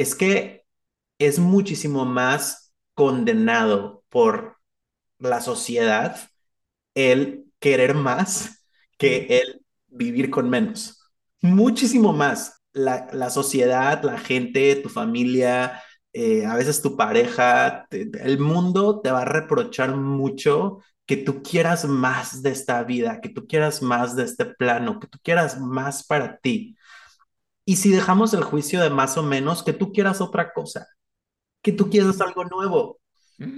es que es muchísimo más condenado por la sociedad el querer más que el vivir con menos. Muchísimo más. La, sociedad, la gente, tu familia, eh, a veces tu pareja, el mundo te va a reprochar mucho que tú quieras más de esta vida, que tú quieras más de este plano, que tú quieras más para ti. Y si dejamos el juicio de más o menos, que tú quieras otra cosa, que tú quieras algo nuevo,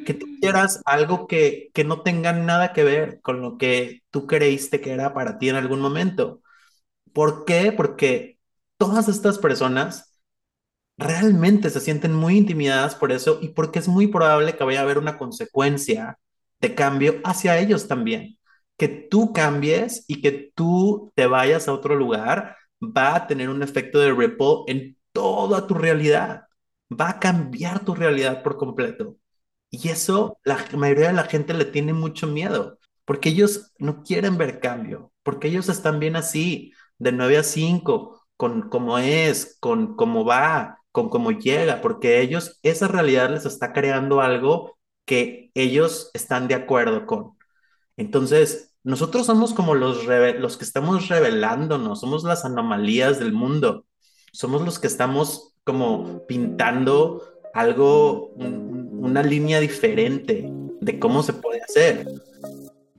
que tú mm. quieras algo que, que no tenga nada que ver con lo que tú creíste que era para ti en algún momento. ¿Por qué? Porque todas estas personas realmente se sienten muy intimidadas por eso y porque es muy probable que vaya a haber una consecuencia de cambio hacia ellos también. Que tú cambies y que tú te vayas a otro lugar va a tener un efecto de ripple en toda tu realidad. Va a cambiar tu realidad por completo. Y eso la mayoría de la gente le tiene mucho miedo, porque ellos no quieren ver cambio, porque ellos están bien así, de 9 a 5, con cómo es, con cómo va, con cómo llega, porque ellos, esa realidad les está creando algo que ellos están de acuerdo con. Entonces, nosotros somos como los, los que estamos revelándonos, somos las anomalías del mundo, somos los que estamos como pintando algo, una línea diferente de cómo se puede hacer.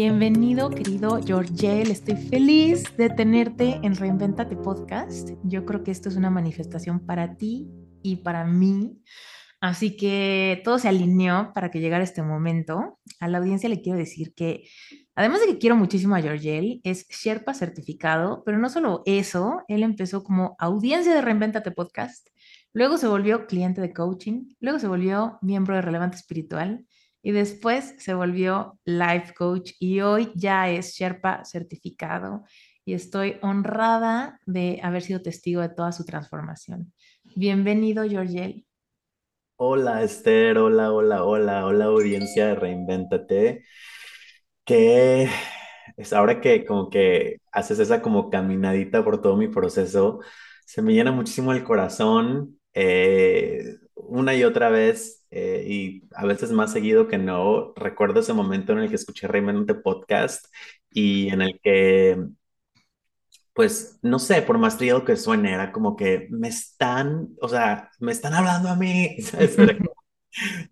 Bienvenido, querido Georgel. Estoy feliz de tenerte en Reinventate Podcast. Yo creo que esto es una manifestación para ti y para mí. Así que todo se alineó para que llegara este momento. A la audiencia le quiero decir que, además de que quiero muchísimo a Georgel, es Sherpa certificado, pero no solo eso, él empezó como audiencia de Reinventate Podcast, luego se volvió cliente de coaching, luego se volvió miembro de Relevante Espiritual y después se volvió life coach y hoy ya es Sherpa certificado y estoy honrada de haber sido testigo de toda su transformación. Bienvenido, Georgiel. Hola, Esther, hola, hola, hola, hola, audiencia de Reinvéntate. Que es ahora que como que haces esa como caminadita por todo mi proceso, se me llena muchísimo el corazón. Eh, una y otra vez, eh, y a veces más seguido que no, recuerdo ese momento en el que escuché Reinventate Podcast y en el que, pues, no sé, por más trío que suene, era como que me están, o sea, me están hablando a mí,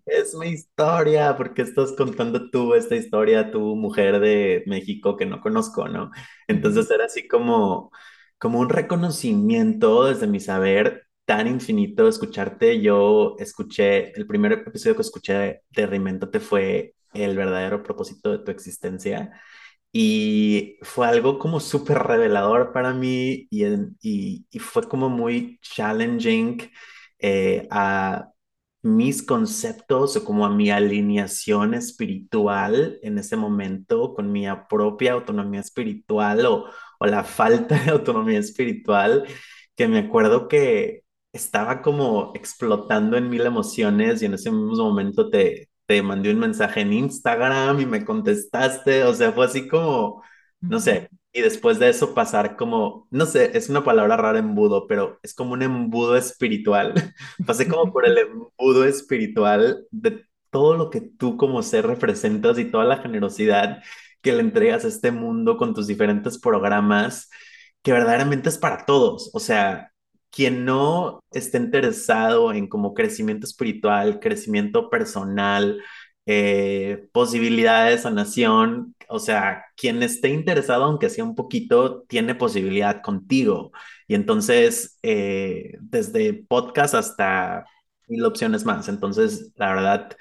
Es mi historia, porque estás contando tú esta historia, tu mujer de México que no conozco, ¿no? Entonces era así como, como un reconocimiento desde mi saber tan infinito escucharte. Yo escuché, el primer episodio que escuché de Reinventate fue el verdadero propósito de tu existencia. Y fue algo como súper revelador para mí y, y, y, fue como muy challenging eh, a mis conceptos o como a mi alineación espiritual en ese momento con mi propia autonomía espiritual o, o la falta de autonomía espiritual, que me acuerdo que estaba como explotando en mil emociones y en ese mismo momento te, te mandé un mensaje en Instagram y me contestaste, o sea, fue así como, no sé, y después de eso pasar como, no sé, es una palabra rara embudo, pero es como un embudo espiritual. Pasé como por el embudo espiritual de todo lo que tú como ser representas y toda la generosidad que le entregas a este mundo con tus diferentes programas, que verdaderamente es para todos. O sea, quien no esté interesado en como crecimiento espiritual, crecimiento personal, eh, posibilidades de sanación, o sea, quien esté interesado, aunque sea un poquito, tiene posibilidad contigo. Y entonces, eh, desde podcast hasta mil opciones más. Entonces, la verdad,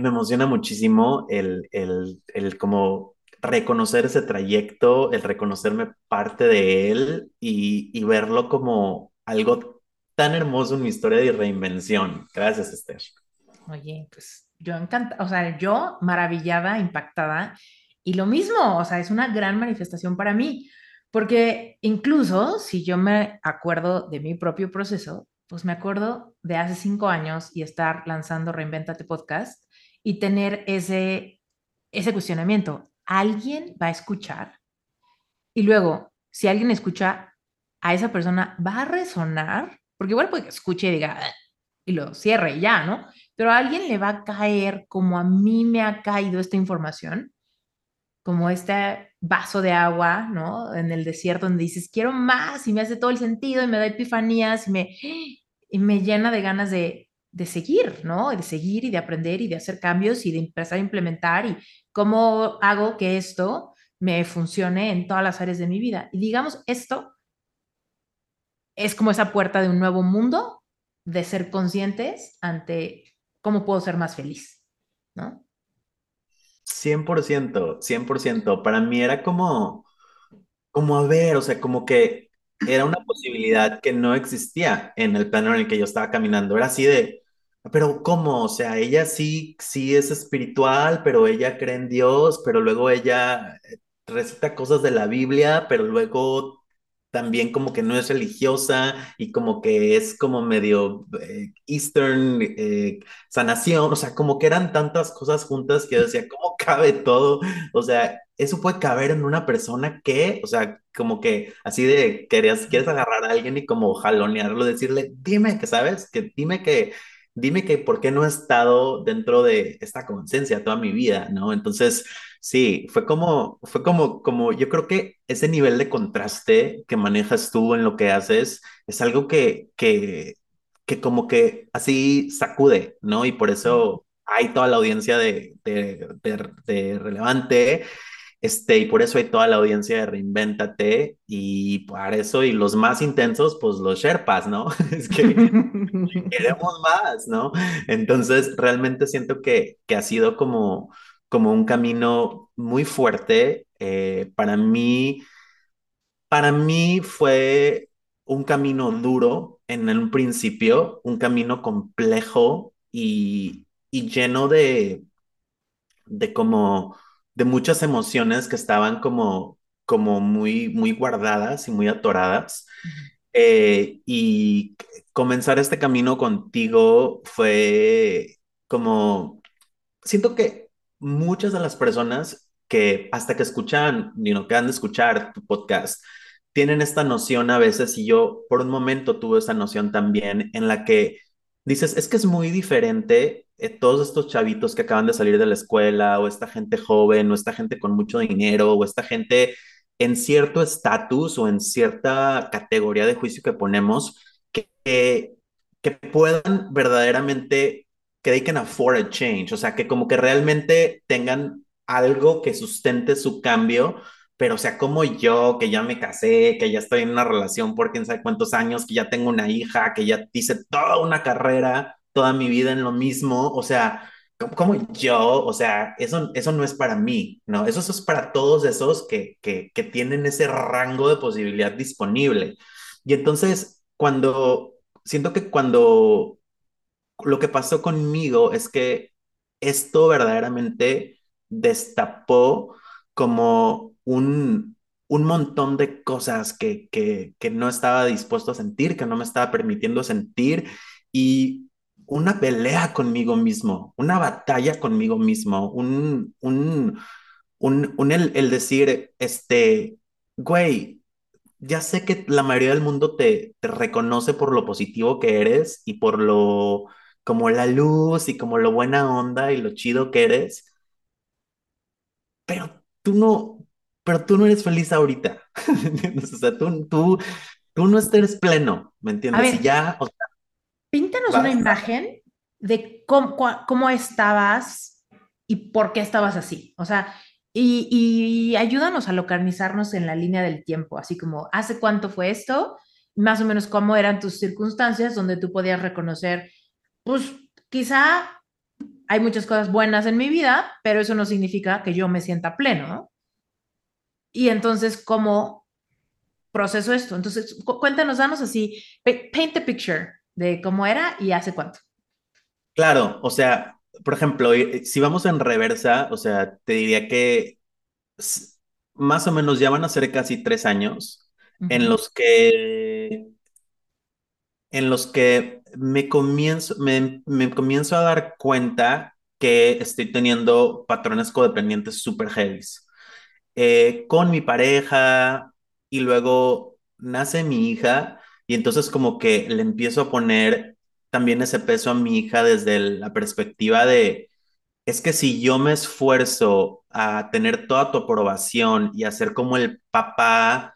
me emociona muchísimo el, el, el como reconocer ese trayecto, el reconocerme parte de él y, verlo como algo tan hermoso en mi historia de reinvención. Gracias, Esther. Oye, pues yo encantada, o sea, yo maravillada, impactada. Y lo mismo, o sea, es una gran manifestación para mí, porque incluso si yo me acuerdo de mi propio proceso, pues me acuerdo de hace cinco años y estar lanzando Reinventate Podcast y tener ese, ese cuestionamiento. ¿Alguien va a escuchar? Y luego, si alguien escucha a esa persona, ¿va a resonar? Porque igual puede que escuche y diga, ah", y lo cierre ya, ¿no? Pero a alguien le va a caer como a mí me ha caído esta información, como este vaso de agua, ¿no? En el desierto donde dices, quiero más y me hace todo el sentido y me da epifanías y me, y me llena de ganas de, de seguir, ¿no? De seguir y de aprender y de hacer cambios y de empezar a implementar y cómo hago que esto me funcione en todas las áreas de mi vida. Y digamos, esto es como esa puerta de un nuevo mundo, de ser conscientes ante cómo puedo ser más feliz, ¿no? 100%, 100%. Para mí era como, como a ver, o sea, como que era una posibilidad que no existía en el plano en el que yo estaba caminando. Era así de, pero ¿cómo? O sea, ella sí, sí es espiritual, pero ella cree en Dios, pero luego ella recita cosas de la Biblia, pero luego también como que no es religiosa y como que es como medio eh, Eastern eh, sanación, o sea, como que eran tantas cosas juntas que yo decía, ¿cómo cabe todo? O sea, eso puede caber en una persona que, o sea, como que así de querías, quieres agarrar a alguien y como jalonearlo, decirle, dime que sabes, que dime que dime que por qué no he estado dentro de esta conciencia toda mi vida, ¿no? Entonces, sí, fue como, fue como, como, yo creo que ese nivel de contraste que manejas tú en lo que haces es algo que, que, que como que así sacude, ¿no? Y por eso hay toda la audiencia de, de, de, de relevante este, y por eso hay toda la audiencia de Reinvéntate y por eso y los más intensos, pues los Sherpas, ¿no? Es que queremos más, ¿no? Entonces, realmente siento que, que ha sido como, como un camino muy fuerte. Eh, para mí, para mí fue un camino duro en un principio, un camino complejo y, y lleno de, de como de muchas emociones que estaban como, como muy, muy guardadas y muy atoradas. Eh, y comenzar este camino contigo fue como, siento que muchas de las personas que hasta que escuchan, you know, que han de escuchar tu podcast, tienen esta noción a veces, y yo por un momento tuve esa noción también, en la que dices, es que es muy diferente eh, todos estos chavitos que acaban de salir de la escuela, o esta gente joven, o esta gente con mucho dinero, o esta gente en cierto estatus o en cierta categoría de juicio que ponemos, que, que, puedan verdaderamente, que they can afford a change, o sea, que como que realmente tengan algo que sustente su cambio, pero o sea, como yo, que ya me casé, que ya estoy en una relación por quién sabe cuántos años, que ya tengo una hija, que ya hice toda una carrera, toda mi vida en lo mismo, o sea, como yo, o sea, eso, eso no es para mí, ¿no? Eso, es para todos esos que, que, que tienen ese rango de posibilidad disponible. Y entonces, cuando, siento que cuando lo que pasó conmigo es que esto verdaderamente destapó como un, un montón de cosas que, que, que no estaba dispuesto a sentir, que no me estaba permitiendo sentir y una pelea conmigo mismo, una batalla conmigo mismo, un, un, un, el, el, decir, este, güey, ya sé que la mayoría del mundo te, te reconoce por lo positivo que eres y por lo, como la luz y como lo buena onda y lo chido que eres, pero tú no, pero tú no eres feliz ahorita, o sea, tú, tú, tú no eres pleno, ¿me entiendes? Y ya, o sea, Píntanos una imagen de cómo, cómo, estabas y por qué estabas así. O sea, y, y, ayúdanos a localizarnos en la línea del tiempo, así como, ¿hace cuánto fue esto? más o menos cómo eran tus circunstancias donde tú podías reconocer, pues quizá hay muchas cosas buenas en mi vida, pero eso no significa que yo me sienta pleno, ¿no? Y entonces, ¿cómo proceso esto? Entonces, cuéntanos, danos así, paint the picture de cómo era y hace cuánto. Claro, o sea, por ejemplo, si vamos en reversa, o sea, te diría que más o menos ya van a ser casi tres años en los que en los que me comienzo, me, me comienzo a dar cuenta que estoy teniendo patrones codependientes súper heavy. Eh, con mi pareja y luego nace mi hija y entonces como que le empiezo a poner también ese peso a mi hija desde la perspectiva de, es que si yo me esfuerzo a tener toda tu aprobación y a ser como el papá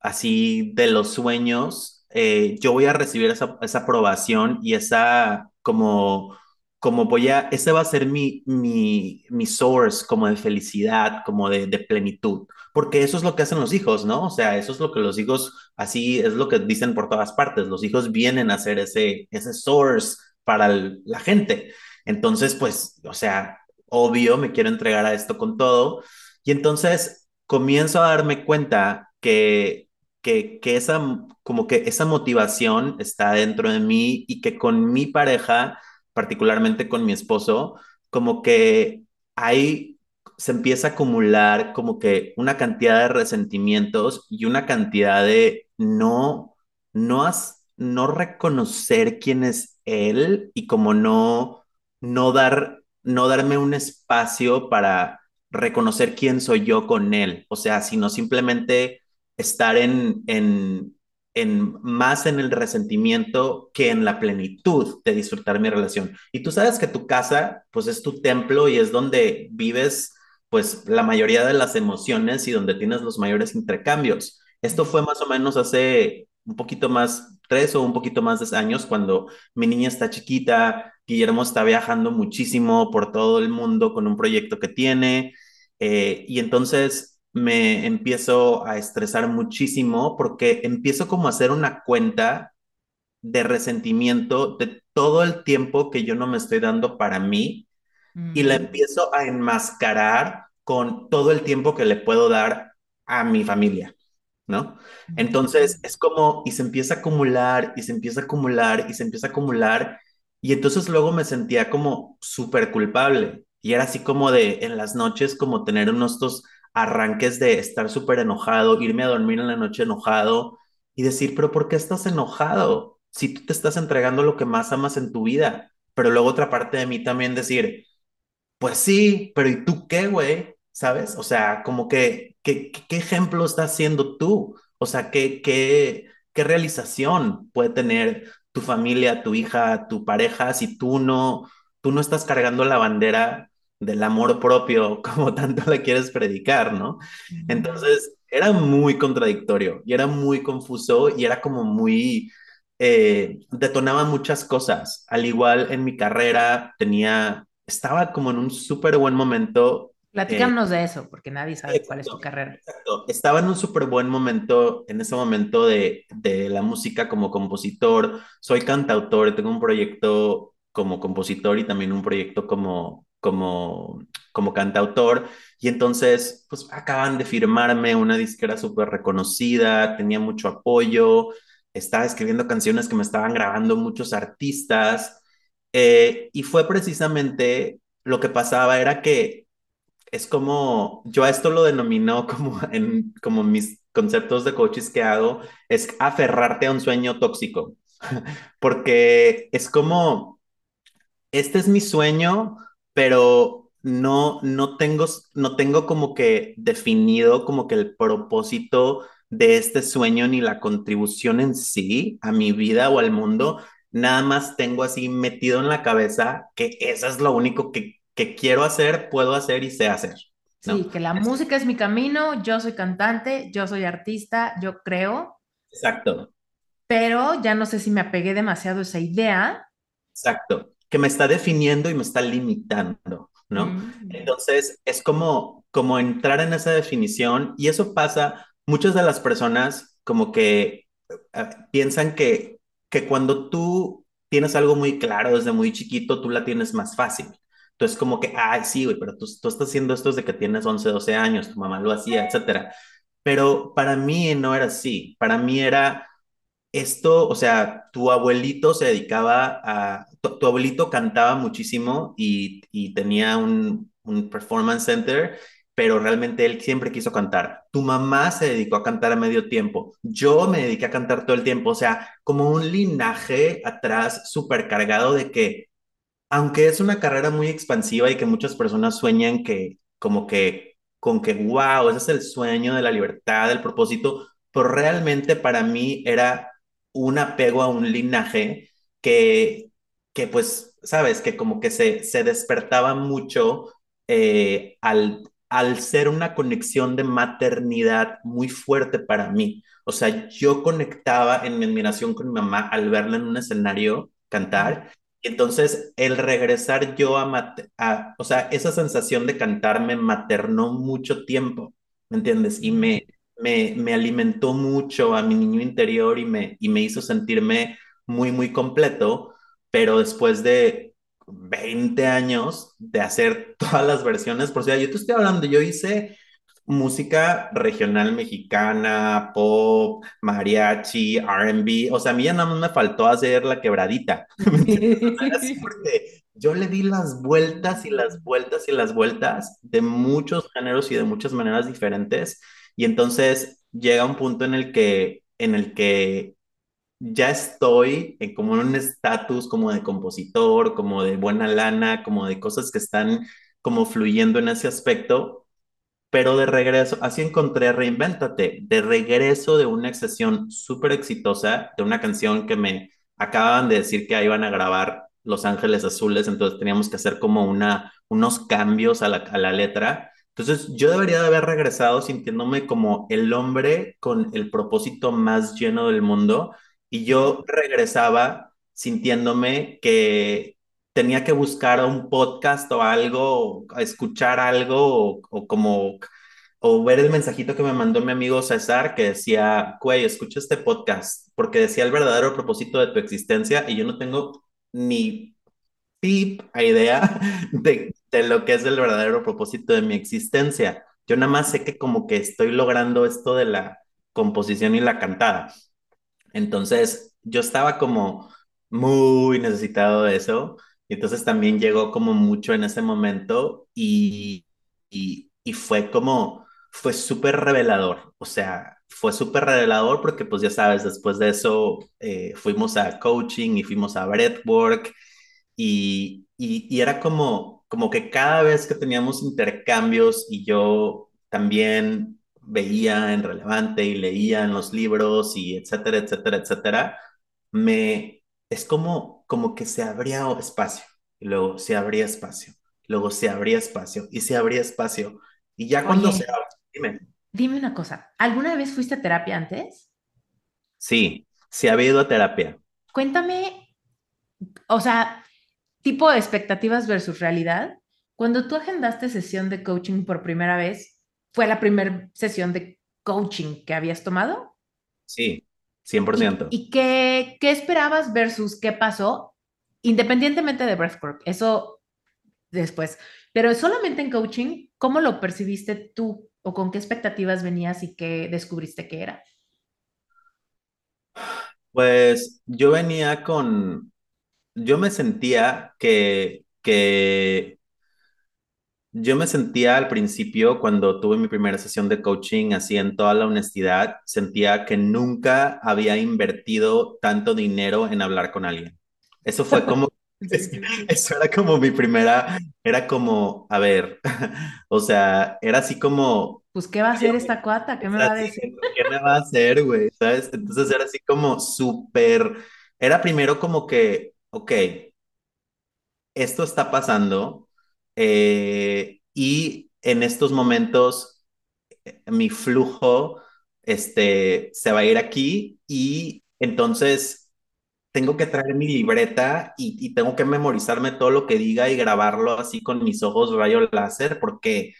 así de los sueños, eh, yo voy a recibir esa, esa aprobación y esa como como voy a, ese va a ser mi, mi, mi source como de felicidad, como de, plenitud, porque eso es lo que hacen los hijos, ¿no? O sea, eso es lo que los hijos, así es lo que dicen por todas partes, los hijos vienen a ser ese, ese source para la gente. Entonces, pues, o sea, obvio, me quiero entregar a esto con todo. Y entonces comienzo a darme cuenta que, que, que esa, como que esa motivación está dentro de mí y que con mi pareja particularmente con mi esposo, como que ahí se empieza a acumular como que una cantidad de resentimientos y una cantidad de no, no, has, no reconocer quién es él y como no, no dar, no darme un espacio para reconocer quién soy yo con él, o sea, sino simplemente estar en, en, en más en el resentimiento que en la plenitud de disfrutar mi relación. Y tú sabes que tu casa, pues es tu templo y es donde vives, pues la mayoría de las emociones y donde tienes los mayores intercambios. Esto fue más o menos hace un poquito más, tres o un poquito más de años, cuando mi niña está chiquita, Guillermo está viajando muchísimo por todo el mundo con un proyecto que tiene. Eh, y entonces me empiezo a estresar muchísimo porque empiezo como a hacer una cuenta de resentimiento de todo el tiempo que yo no me estoy dando para mí y la empiezo a enmascarar con todo el tiempo que le puedo dar a mi familia, ¿no? Entonces es como, y se empieza a acumular, y se empieza a acumular, y se empieza a acumular, y entonces luego me sentía como súper culpable, y era así como de en las noches, como tener unos estos arranques de estar súper enojado, irme a dormir en la noche enojado y decir, pero ¿por qué estás enojado? Si tú te estás entregando lo que más amas en tu vida. Pero luego otra parte de mí también decir, pues sí, pero ¿y tú qué, güey? ¿Sabes? O sea, como que, ¿qué, qué ejemplo estás haciendo tú? O sea, ¿qué, qué, qué realización puede tener tu familia, tu hija, tu pareja si tú no, tú no estás cargando la bandera del amor propio como tanto le quieres predicar, ¿no? Entonces era muy contradictorio y era muy confuso y era como muy, eh, detonaba muchas cosas. Al igual en mi carrera tenía, estaba como en un súper buen momento. Platícanos de eso, porque nadie sabe cuál es tu carrera. Exacto. Estaba en un súper buen momento, en ese momento de, de la música como compositor. Soy cantautor, tengo un proyecto como compositor y también un proyecto como, como, como cantautor. Y entonces, pues acaban de firmarme una disquera súper reconocida, tenía mucho apoyo, estaba escribiendo canciones que me estaban grabando muchos artistas. Eh, y fue precisamente lo que pasaba, era que es como, yo a esto lo denomino como en como mis conceptos de coaches que hago, es aferrarte a un sueño tóxico, porque es como, este es mi sueño, pero no, no, tengo, no tengo como que definido como que el propósito de este sueño ni la contribución en sí a mi vida o al mundo. Nada más tengo así metido en la cabeza que eso es lo único que, que quiero hacer, puedo hacer y sé hacer. Sí, que la música es mi camino, yo soy cantante, yo soy artista, yo creo. Exacto. Pero ya no sé si me apegué demasiado a esa idea. Exacto que me está definiendo y me está limitando, ¿no? Mm. Entonces, es como, como entrar en esa definición y eso pasa, muchas de las personas como que eh, piensan que, que cuando tú tienes algo muy claro desde muy chiquito, tú la tienes más fácil. Entonces, como que, ay, sí, güey, pero tú, tú estás haciendo esto desde que tienes 11, 12 años, tu mamá lo hacía, etcétera. Pero para mí no era así. Para mí era esto, o sea, tu abuelito se dedicaba a, tu, abuelito cantaba muchísimo y, y tenía un, un performance center, pero realmente él siempre quiso cantar. Tu mamá se dedicó a cantar a medio tiempo. Yo me dediqué a cantar todo el tiempo, o sea, como un linaje atrás súper cargado de que aunque es una carrera muy expansiva y que muchas personas sueñan que como que con que, wow, ese es el sueño de la libertad, del propósito, pero realmente para mí era un apego a un linaje que, que pues, sabes, que como que se, se despertaba mucho eh, al, al ser una conexión de maternidad muy fuerte para mí. O sea, yo conectaba en mi admiración con mi mamá al verla en un escenario cantar y entonces, el regresar yo a, a, o sea, esa sensación de cantar me maternó mucho tiempo, ¿me entiendes? Y me, me, me alimentó mucho a mi niño interior y me, y me hizo sentirme muy, muy completo, pero después de 20 años de hacer todas las versiones, por sea, yo te estoy hablando, yo hice música regional mexicana, pop, mariachi, R&B, o sea, a mí ya nada más me faltó hacer la quebradita, Así porque yo le di las vueltas y las vueltas y las vueltas de muchos géneros y de muchas maneras diferentes, y entonces llega un punto en el que, en el que ya estoy en como en un estatus como de compositor, como de buena lana, como de cosas que están como fluyendo en ese aspecto pero de regreso, así encontré Reinvéntate, de regreso de una sesión súper exitosa, de una canción que me acababan de decir que iban a grabar Los Ángeles Azules, entonces teníamos que hacer como una, unos cambios a la, a la letra. Entonces yo debería de haber regresado sintiéndome como el hombre con el propósito más lleno del mundo y yo regresaba sintiéndome que tenía que buscar un podcast o algo, o escuchar algo, o, como, o ver el mensajito que me mandó mi amigo César que decía, güey, escucha este podcast, porque decía el verdadero propósito de tu existencia y yo no tengo ni pip idea de, de lo que es el verdadero propósito de mi existencia. Yo nada más sé que como que estoy logrando esto de la composición y la cantada. Entonces, yo estaba como muy necesitado de eso y entonces también llegó como mucho en ese momento y, y, fue como, fue súper revelador, o sea, fue súper revelador porque pues ya sabes, después de eso eh, fuimos a coaching y fuimos a breathwork y, y era como, como que cada vez que teníamos intercambios y yo también veía en relevante y leía en los libros y etcétera, etcétera, etcétera, me, es como, como que se abría espacio, y luego se abría espacio, luego se abría espacio y se abría espacio. Y ya cuando Oye, se abre, dime, dime una cosa, ¿alguna vez fuiste a terapia antes? sí, sí había ido a terapia, Cuéntame, o sea, tipo de expectativas versus realidad. Cuando tú agendaste sesión de coaching por primera vez, ¿fue la primera sesión de coaching que habías tomado? sí, cien por ¿Y, ciento y qué, qué esperabas versus qué pasó? Independientemente de breathwork, eso después. Pero solamente en coaching, ¿cómo lo percibiste tú o con qué expectativas venías y qué descubriste que era? Pues yo venía con, yo me sentía que, que Yo me sentía al principio, cuando tuve mi primera sesión de coaching, así en toda la honestidad, sentía que nunca había invertido tanto dinero en hablar con alguien. Eso fue como, es- eso era como mi primera, era como, a ver, o sea, era así como, Pues, ¿qué va a hacer esta cuata? ¿Qué me va a decir? ¿qué me va a hacer, güey? ¿Sabes? Entonces era así como súper, era primero como que, ok esto está pasando eh, y en estos momentos eh, mi flujo este, se va a ir aquí y entonces tengo que traer mi libreta y, y tengo que memorizarme todo lo que diga y grabarlo así con mis ojos rayo láser porque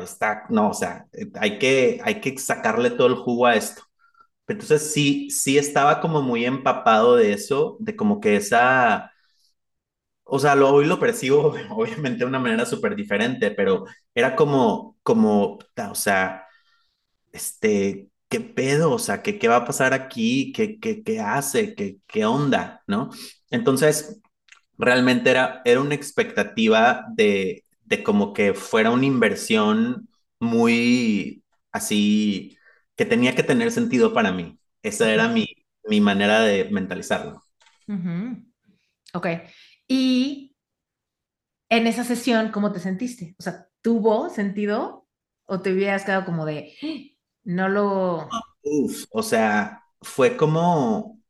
está, no, o sea, hay que, hay que sacarle todo el jugo a esto. Entonces sí, sí estaba como muy empapado de eso, de como que esa, o sea, lo, hoy lo percibo obviamente de una manera súper diferente, pero era como, como, o sea, este, ¿qué pedo? O sea, ¿qué, qué va a pasar aquí? ¿Qué, qué, qué hace? ¿Qué, qué onda? ¿No? Entonces, realmente era, era una expectativa de, de como que fuera una inversión muy así, que tenía que tener sentido para mí. Esa era mi, mi manera de mentalizarlo. Ujú. Ok. Y en esa sesión, ¿cómo te sentiste? O sea, ¿tuvo sentido o te hubieras quedado como de, "Ah, no lo... Uf, o sea, fue como,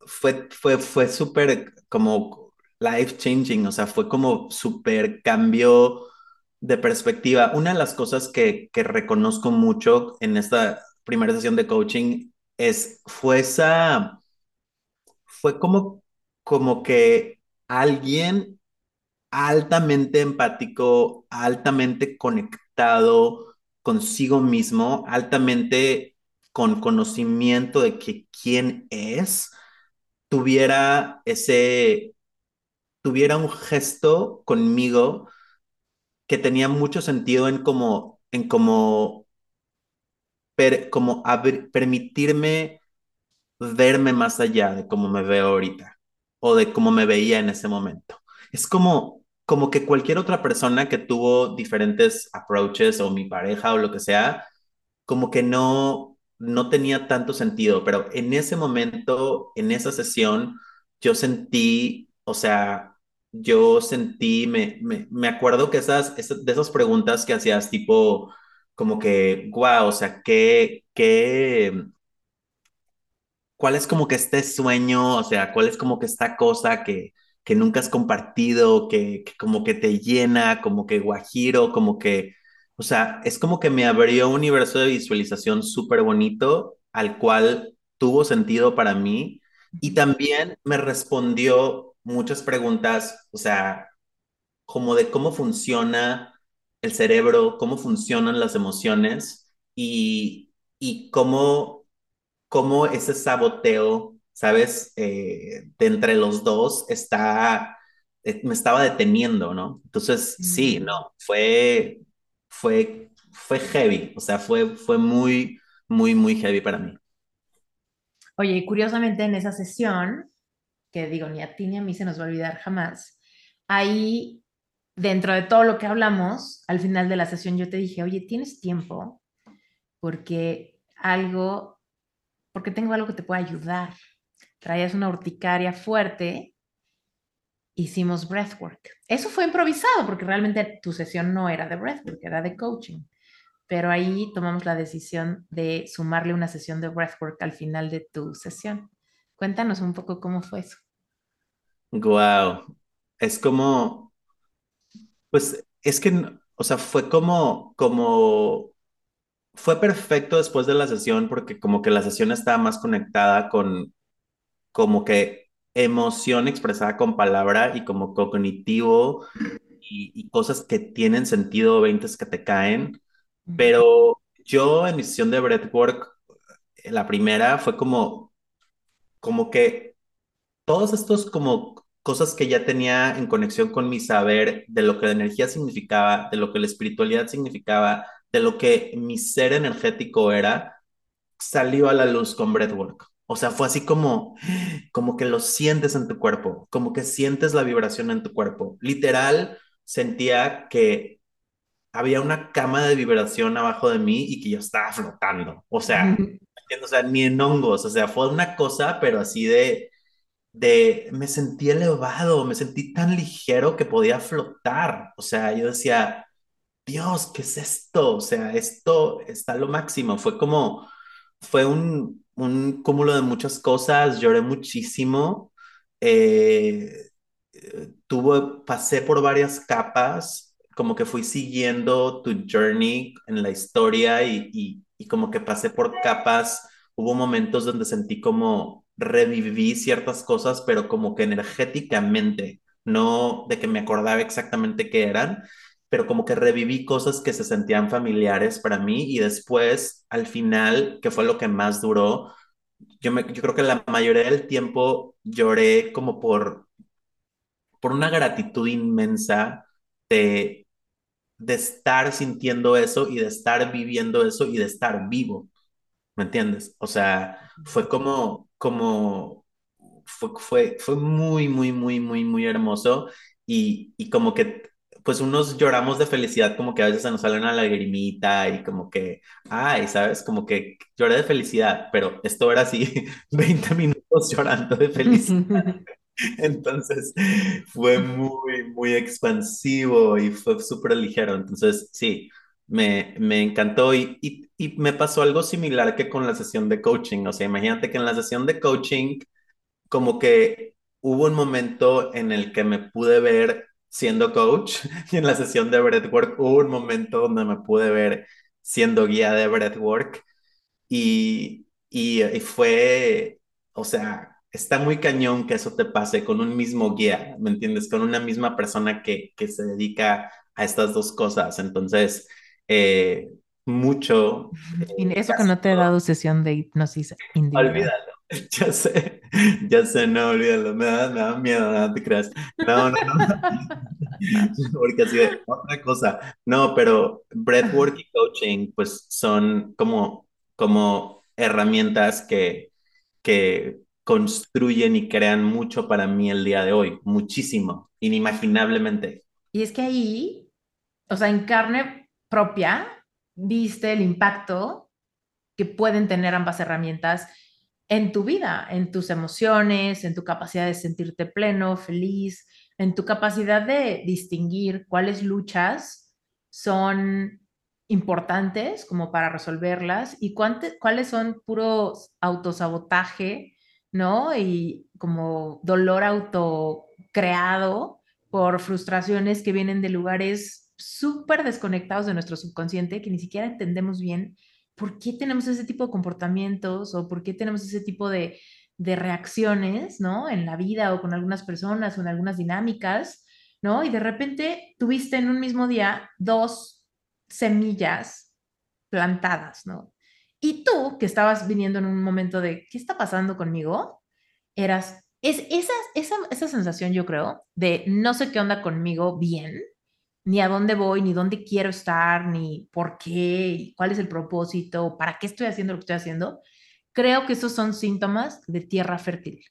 fue, fue, fue súper como life changing, o sea, fue como súper cambio de perspectiva. Una de las cosas que, que reconozco mucho en esta primera sesión de coaching es, fue esa, fue como, como que alguien altamente empático, altamente conectado consigo mismo, altamente con conocimiento de que quién es, tuviera ese, tuviera un gesto conmigo que tenía mucho sentido en como, en como, per, como permitirme verme más allá de cómo me veo ahorita o de cómo me veía en ese momento. Es como, como que cualquier otra persona que tuvo diferentes approaches o mi pareja o lo que sea, como que no, no tenía tanto sentido, pero en ese momento, en esa sesión, yo sentí, o sea, yo sentí, me, me, me acuerdo que esas, esas, de esas preguntas que hacías, tipo, como que, wow, o sea, qué, qué, cuál es como que este sueño, o sea, cuál es como que esta cosa que, que nunca has compartido, que, que como que te llena, como que guajiro, como que o sea, es como que me abrió un universo de visualización súper bonito al cual tuvo sentido para mí y también me respondió muchas preguntas, o sea, como de cómo funciona el cerebro, cómo funcionan las emociones y, y cómo, cómo ese saboteo, ¿sabes? Eh, de entre los dos está, eh, me estaba deteniendo, ¿no? Entonces, sí, Mm. no, fue fue, fue heavy, o sea, fue, fue muy, muy, muy heavy para mí. Oye, y curiosamente en esa sesión, que digo, ni a ti ni a mí se nos va a olvidar jamás, ahí, dentro de todo lo que hablamos, al final de la sesión yo te dije, oye, ¿tienes tiempo? Porque algo, porque tengo algo que te puede ayudar. Traías una urticaria fuerte, hicimos breathwork. Eso fue improvisado porque realmente tu sesión no era de breathwork, era de coaching. Pero ahí tomamos la decisión de sumarle una sesión de breathwork al final de tu sesión. Cuéntanos un poco cómo fue eso. Wow. Es como, pues, es que, o sea, fue como, como, fue perfecto después de la sesión porque como que la sesión estaba más conectada con, como que emoción expresada con palabra y como cognitivo y, y cosas que tienen sentido, veintes que te caen. Pero yo en mi sesión de breathwork, la primera fue como, como que todos estos como cosas que ya tenía en conexión con mi saber de lo que la energía significaba, de lo que la espiritualidad significaba, de lo que mi ser energético era, salió a la luz con breathwork. O sea, fue así como, como que lo sientes en tu cuerpo, como que sientes la vibración en tu cuerpo. Literal, sentía que había una cama de vibración abajo de mí y que yo estaba flotando. O sea, ujú, o sea, ni en hongos, o sea, fue una cosa, pero así de de, me sentí elevado, me sentí tan ligero que podía flotar. O sea, yo decía, Dios, ¿qué es esto? O sea, esto está lo máximo. Fue como, fue un, un cúmulo de muchas cosas, lloré muchísimo. Eh, tuvo, pasé por varias capas, como que fui siguiendo tu journey en la historia y, y como que pasé por capas. Hubo momentos donde sentí como reviví ciertas cosas, pero como que energéticamente, no de que me acordaba exactamente qué eran, pero como que reviví cosas que se sentían familiares para mí y después, al final, que fue lo que más duró, yo, me, yo creo que la mayoría del tiempo lloré como por, por una gratitud inmensa de, de estar sintiendo eso y de estar viviendo eso y de estar vivo, ¿me entiendes? O sea, fue como, como, fue, fue, fue muy, muy, muy, muy, muy hermoso y, y como que pues unos lloramos de felicidad, como que a veces se nos sale una lagrimita y como que, ay, ¿sabes? Como que lloré de felicidad, pero esto era así, 20 minutos llorando de felicidad. Entonces fue muy, muy expansivo y fue súper ligero. Entonces, sí, me, me encantó y, y, me pasó algo similar que con la sesión de coaching. O sea, imagínate que en la sesión de coaching, como que hubo un momento en el que me pude ver siendo coach y en la sesión de breathwork hubo un momento donde me pude ver siendo guía de breathwork y, y, y fue, o sea, está muy cañón que eso te pase con un mismo guía, ¿me entiendes? Con una misma persona que, que se dedica a estas dos cosas. Entonces, eh, mucho... Y eso que no te he dado sesión de hipnosis individual. Olvídalo, ya sé, ya sé, no, olvídalo, me da, me da miedo, no te creas. No, no, no, porque así de otra cosa. No, pero breathwork y coaching, pues son como, como herramientas que, que construyen y crean mucho para mí el día de hoy, muchísimo, inimaginablemente. Y es que ahí, o sea, en carne propia, viste el impacto que pueden tener ambas herramientas en tu vida, en tus emociones, en tu capacidad de sentirte pleno, feliz, en tu capacidad de distinguir cuáles luchas son importantes como para resolverlas y cuáles son puro autosabotaje, ¿no? Y como dolor autocreado por frustraciones que vienen de lugares súper desconectados de nuestro subconsciente que ni siquiera entendemos bien por qué tenemos ese tipo de comportamientos o por qué tenemos ese tipo de, de reacciones, ¿no? En la vida o con algunas personas o en algunas dinámicas, ¿no? Y de repente tuviste en un mismo día dos semillas plantadas, ¿no? Y tú, que estabas viniendo en un momento de, ¿qué está pasando conmigo? Eras, es esa, esa, esa sensación, yo creo, de no sé qué onda conmigo bien, ni a dónde voy, ni dónde quiero estar, ni por qué, cuál es el propósito, para qué estoy haciendo lo que estoy haciendo, creo que esos son síntomas de tierra fértil.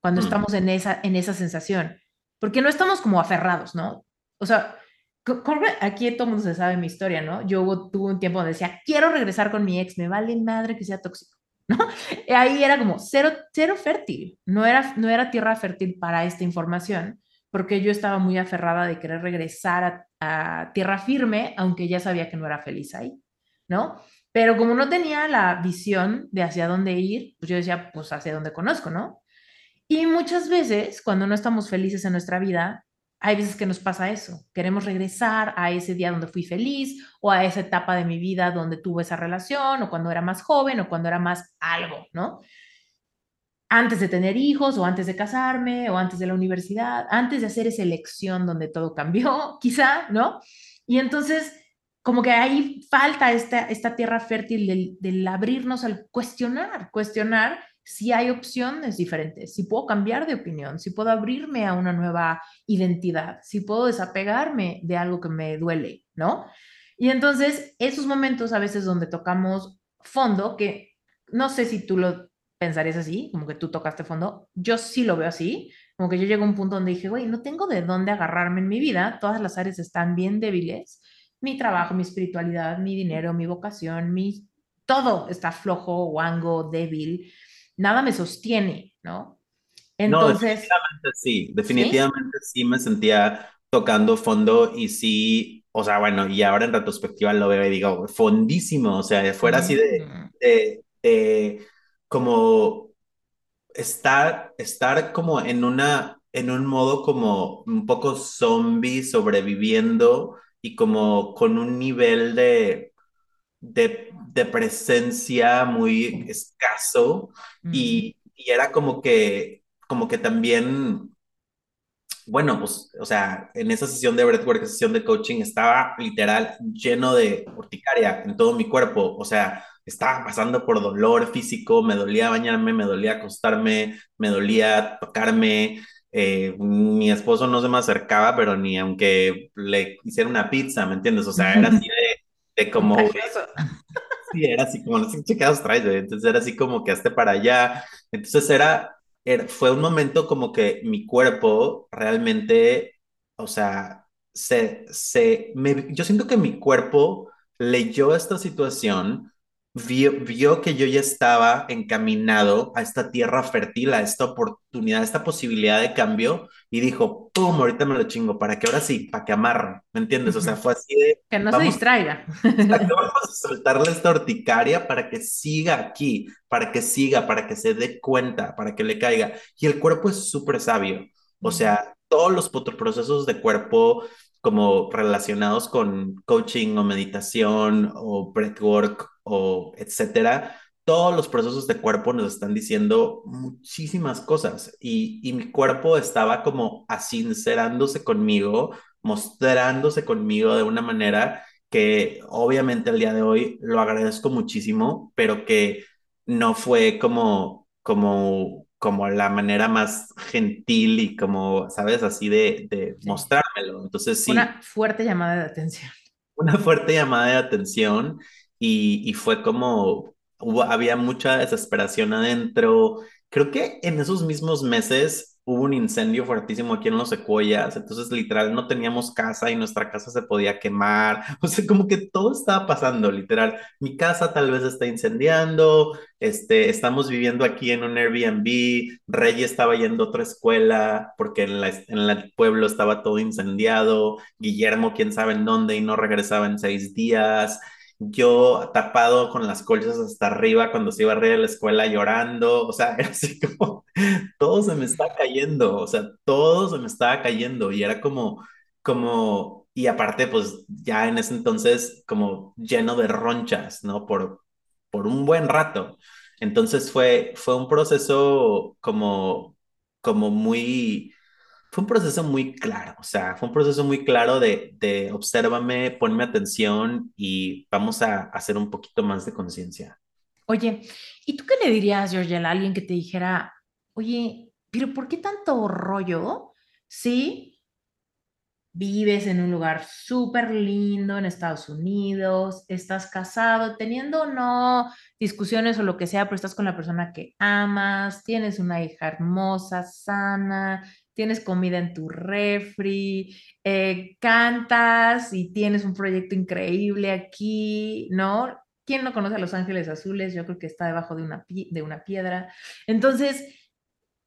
Cuando mm. estamos en esa, en esa sensación. Porque no estamos como aferrados, ¿no? O sea, aquí todo el mundo se sabe mi historia, ¿no? Yo tuve un tiempo donde decía, quiero regresar con mi ex, me vale madre que sea tóxico, ¿no? Ahí era como cero, cero fértil, no era, no era tierra fértil para esta información porque yo estaba muy aferrada de querer regresar a, tierra firme, aunque ya sabía que no era feliz ahí, ¿no? Pero como no tenía la visión de hacia dónde ir, pues yo decía, pues hacia dónde conozco, ¿no? Y muchas veces, cuando no estamos felices en nuestra vida, hay veces que nos pasa eso. Queremos regresar a ese día donde fui feliz o a esa etapa de mi vida donde tuve esa relación o cuando era más joven o cuando era más algo, ¿no? Antes de tener hijos o antes de casarme o antes de la universidad, antes de hacer esa elección donde todo cambió, quizá, ¿no? Y entonces, como que ahí falta esta, esta tierra fértil del, del abrirnos al cuestionar, cuestionar si hay opciones diferentes, si puedo cambiar de opinión, si puedo abrirme a una nueva identidad, si puedo desapegarme de algo que me duele, ¿no? Y entonces, esos momentos a veces donde tocamos fondo, que no sé si tú lo pensarías así, como que tú tocaste fondo. Yo sí lo veo así, como que yo llego a un punto donde dije, güey, no tengo de dónde agarrarme en mi vida, todas las áreas están bien débiles, mi trabajo, mi espiritualidad, mi dinero, mi vocación, mi todo está flojo, guango, débil, nada me sostiene, ¿no? Entonces, no, definitivamente sí, definitivamente ¿sí? me sentía tocando fondo y sí, o sea, bueno, y ahora en retrospectiva lo veo y digo, fondísimo, o sea, fuera así de, de, de como estar, estar como en una, en un modo como un poco zombie sobreviviendo y como con un nivel de, de, presencia muy escaso. Y, y, era como que, como que también, bueno, pues, o sea, en esa sesión de breathwork, sesión de coaching, estaba literal lleno de urticaria en todo mi cuerpo, o sea, estaba pasando por dolor físico, me dolía bañarme, me dolía acostarme, me dolía tocarme. Eh, mi esposo no se me acercaba, pero ni aunque le hiciera una pizza, ¿me entiendes? O sea, era así de, de como... Sí, era así como, no sé qué traes, Entonces era así como que hazte para allá. Entonces era, era, fue un momento como que mi cuerpo realmente, o sea, se, se, me, yo siento que mi cuerpo leyó esta situación vio, que yo ya estaba encaminado a esta tierra fértil, a esta oportunidad, a esta posibilidad de cambio y dijo, ¡pum! Ahorita me lo chingo, para que ahora sí, para que amarre, ¿me entiendes? O sea, fue así de... Que no se distraiga. Vamos a soltarle esta horticaria para que siga aquí, para que siga, para que se dé cuenta, para que le caiga. Y el cuerpo es súper sabio. O sea, todos los procesos de cuerpo como relacionados con coaching o meditación o breathwork o etcétera, todos los procesos de cuerpo nos están diciendo muchísimas cosas y, y mi cuerpo estaba como asincerándose conmigo, mostrándose conmigo de una manera que obviamente el día de hoy lo agradezco muchísimo, pero que no fue como, como, como la manera más gentil y como, ¿sabes? Así de, de mostrármelo. Entonces sí. Una fuerte llamada de atención. Una fuerte llamada de atención y, fue como, había mucha desesperación adentro. Creo que en esos mismos meses hubo un incendio fuertísimo aquí en los Secuoyas, entonces literal no teníamos casa y nuestra casa se podía quemar, o sea, como que todo estaba pasando, literal. Mi casa tal vez está incendiando, este, estamos viviendo aquí en un Airbnb, Rey estaba yendo a otra escuela porque en, la, en el pueblo estaba todo incendiado, Guillermo quién sabe en dónde y no regresaba en seis días yo tapado con las colchas hasta arriba cuando se iba a reír de la escuela llorando, o sea, era así como, todo se me está cayendo, o sea, todo se me estaba cayendo y era como, como, y aparte, pues ya en ese entonces como lleno de ronchas, ¿no? Por, por un buen rato. Entonces fue, fue un proceso como, como muy, fue un proceso muy claro, o sea, fue un proceso muy claro de, de obsérvame, ponme atención y vamos a hacer un poquito más de conciencia. Oye, ¿y tú qué le dirías, Georgia, a alguien que te dijera, oye, pero ¿por qué tanto rollo si vives en un lugar súper lindo en Estados Unidos, estás casado, teniendo no discusiones o lo que sea, pero estás con la persona que amas, tienes una hija hermosa, sana, tienes comida en tu refri, eh, cantas y tienes un proyecto increíble aquí, ¿no? ¿Quién no conoce a Los Ángeles Azules? Yo creo que está debajo de una, de una piedra. Entonces,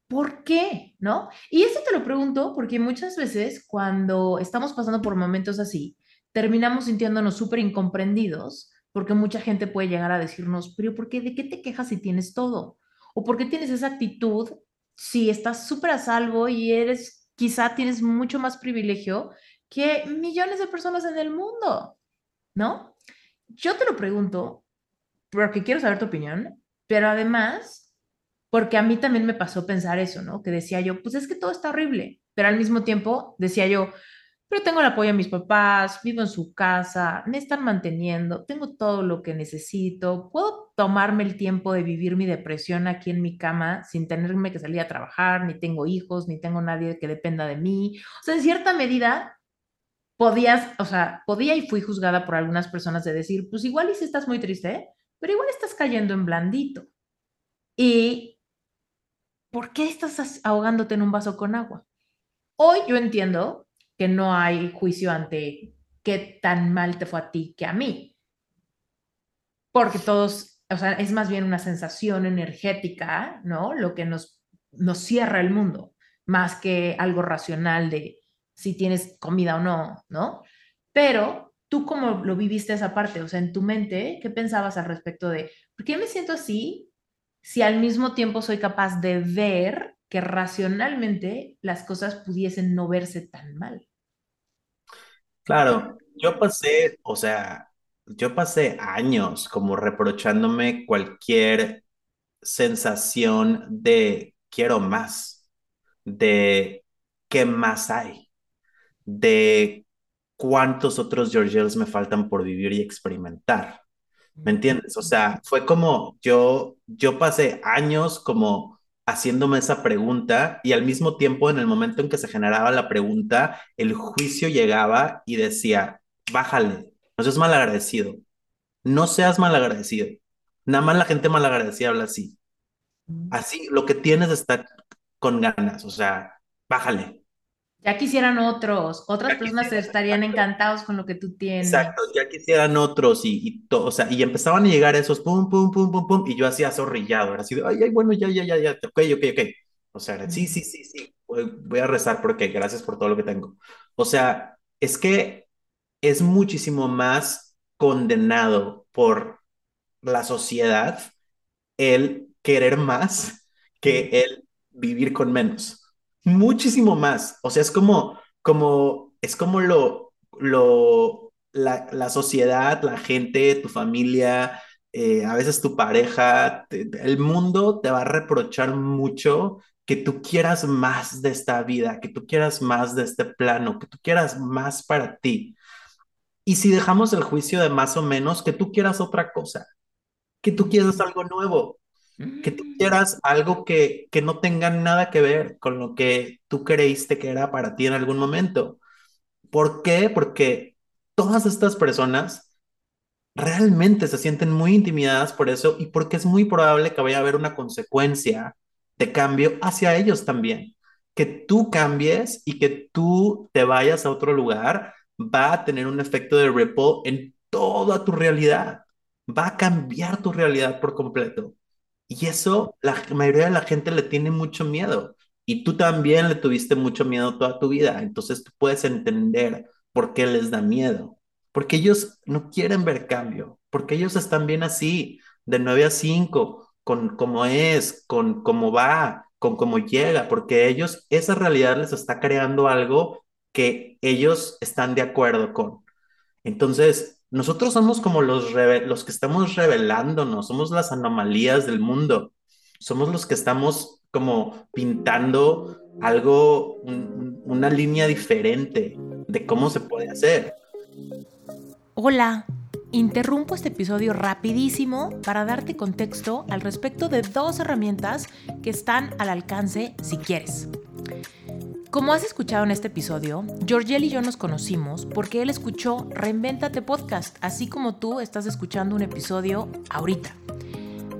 ¿por qué? ¿No? Y esto te lo pregunto porque muchas veces cuando estamos pasando por momentos así, terminamos sintiéndonos súper incomprendidos porque mucha gente puede llegar a decirnos, pero ¿por qué? ¿De qué te quejas si tienes todo? ¿O por qué tienes esa actitud si estás súper a salvo y eres, quizá tienes mucho más privilegio que millones de personas en el mundo, ¿no? Yo te lo pregunto porque quiero saber tu opinión, pero además porque a mí también me pasó pensar eso, ¿no? Que decía yo, pues es que todo está horrible, pero al mismo tiempo decía yo, pero tengo el apoyo de mis papás, vivo en su casa, me están manteniendo, tengo todo lo que necesito, puedo tomarme el tiempo de vivir mi depresión aquí en mi cama sin tenerme que salir a trabajar, ni tengo hijos, ni tengo nadie que dependa de mí. O sea, en cierta medida podías, o sea, podía y fui juzgada por algunas personas de decir, pues igual y si estás muy triste, pero igual estás cayendo en blandito. ¿Y por qué estás ahogándote en un vaso con agua? Hoy yo entiendo que no hay juicio ante qué tan mal te fue a ti que a mí. Porque todos, o sea, es más bien una sensación energética, ¿no? Lo que nos, nos cierra el mundo, más que algo racional de si tienes comida o no, ¿no? Pero tú cómo lo viviste esa parte, o sea, en tu mente, ¿qué pensabas al respecto de, ¿por qué me siento así si al mismo tiempo soy capaz de ver que racionalmente las cosas pudiesen no verse tan mal. Claro, yo pasé, o sea, yo pasé años como reprochándome cualquier sensación de quiero más, de qué más hay, de cuántos otros Georgios me faltan por vivir y experimentar, ¿Me entiendes? O sea, fue como yo, yo pasé años como haciéndome esa pregunta y al mismo tiempo en el momento en que se generaba la pregunta, el juicio llegaba y decía, bájale, no seas malagradecido, no seas malagradecido. Nada más la gente malagradecida habla así. Así, lo que tienes es estar con ganas, o sea, bájale. Ya quisieran otros, otras Ya personas estarían encantados con lo que tú tienes. Exacto, ya quisieran otros y, y, to- o sea, y empezaban a llegar esos pum, pum, pum, pum, pum, y yo hacía zorrillado, era así de, ay, ay, bueno, ya, ya, ya, ya, ok, ok, ok. O sea, era, sí, sí, sí, sí, voy, voy a rezar porque gracias por todo lo que tengo. O sea, es que es muchísimo más condenado por la sociedad el querer más que el vivir con menos. Muchísimo más. O sea, es como, como, es como lo, lo, la, la sociedad, la gente, tu familia, eh, a veces tu pareja, el mundo te va a reprochar mucho que tú quieras más de esta vida, que tú quieras más de este plano, que tú quieras más para ti. Y si dejamos el juicio de más o menos, que tú quieras otra cosa, que tú quieras algo nuevo, que tú Mm. quieras algo que, que no tenga nada que ver con lo que tú creíste que era para ti en algún momento. ¿Por qué? Porque todas estas personas realmente se sienten muy intimidadas por eso y porque es muy probable que vaya a haber una consecuencia de cambio hacia ellos también. Que tú cambies y que tú te vayas a otro lugar va a tener un efecto de ripple en toda tu realidad. Va a cambiar tu realidad por completo. Y eso la mayoría de la gente le tiene mucho miedo. Y tú también le tuviste mucho miedo toda tu vida. Entonces tú puedes entender por qué les da miedo. Porque ellos no quieren ver cambio. Porque ellos están bien así, de 9 a 5, con cómo es, con cómo va, con cómo llega. Porque ellos, esa realidad les está creando algo que ellos están de acuerdo con. Entonces, nosotros somos como los, los que estamos revelándonos, somos las anomalías del mundo, somos los que estamos como pintando algo, un- un- una línea diferente de cómo se puede hacer. Hola, interrumpo este episodio rapidísimo para darte contexto al respecto de dos herramientas que están al alcance si quieres. Como has escuchado en este episodio, Georgiel y yo nos conocimos porque él escuchó Reinventate Podcast, así como tú estás escuchando un episodio ahorita.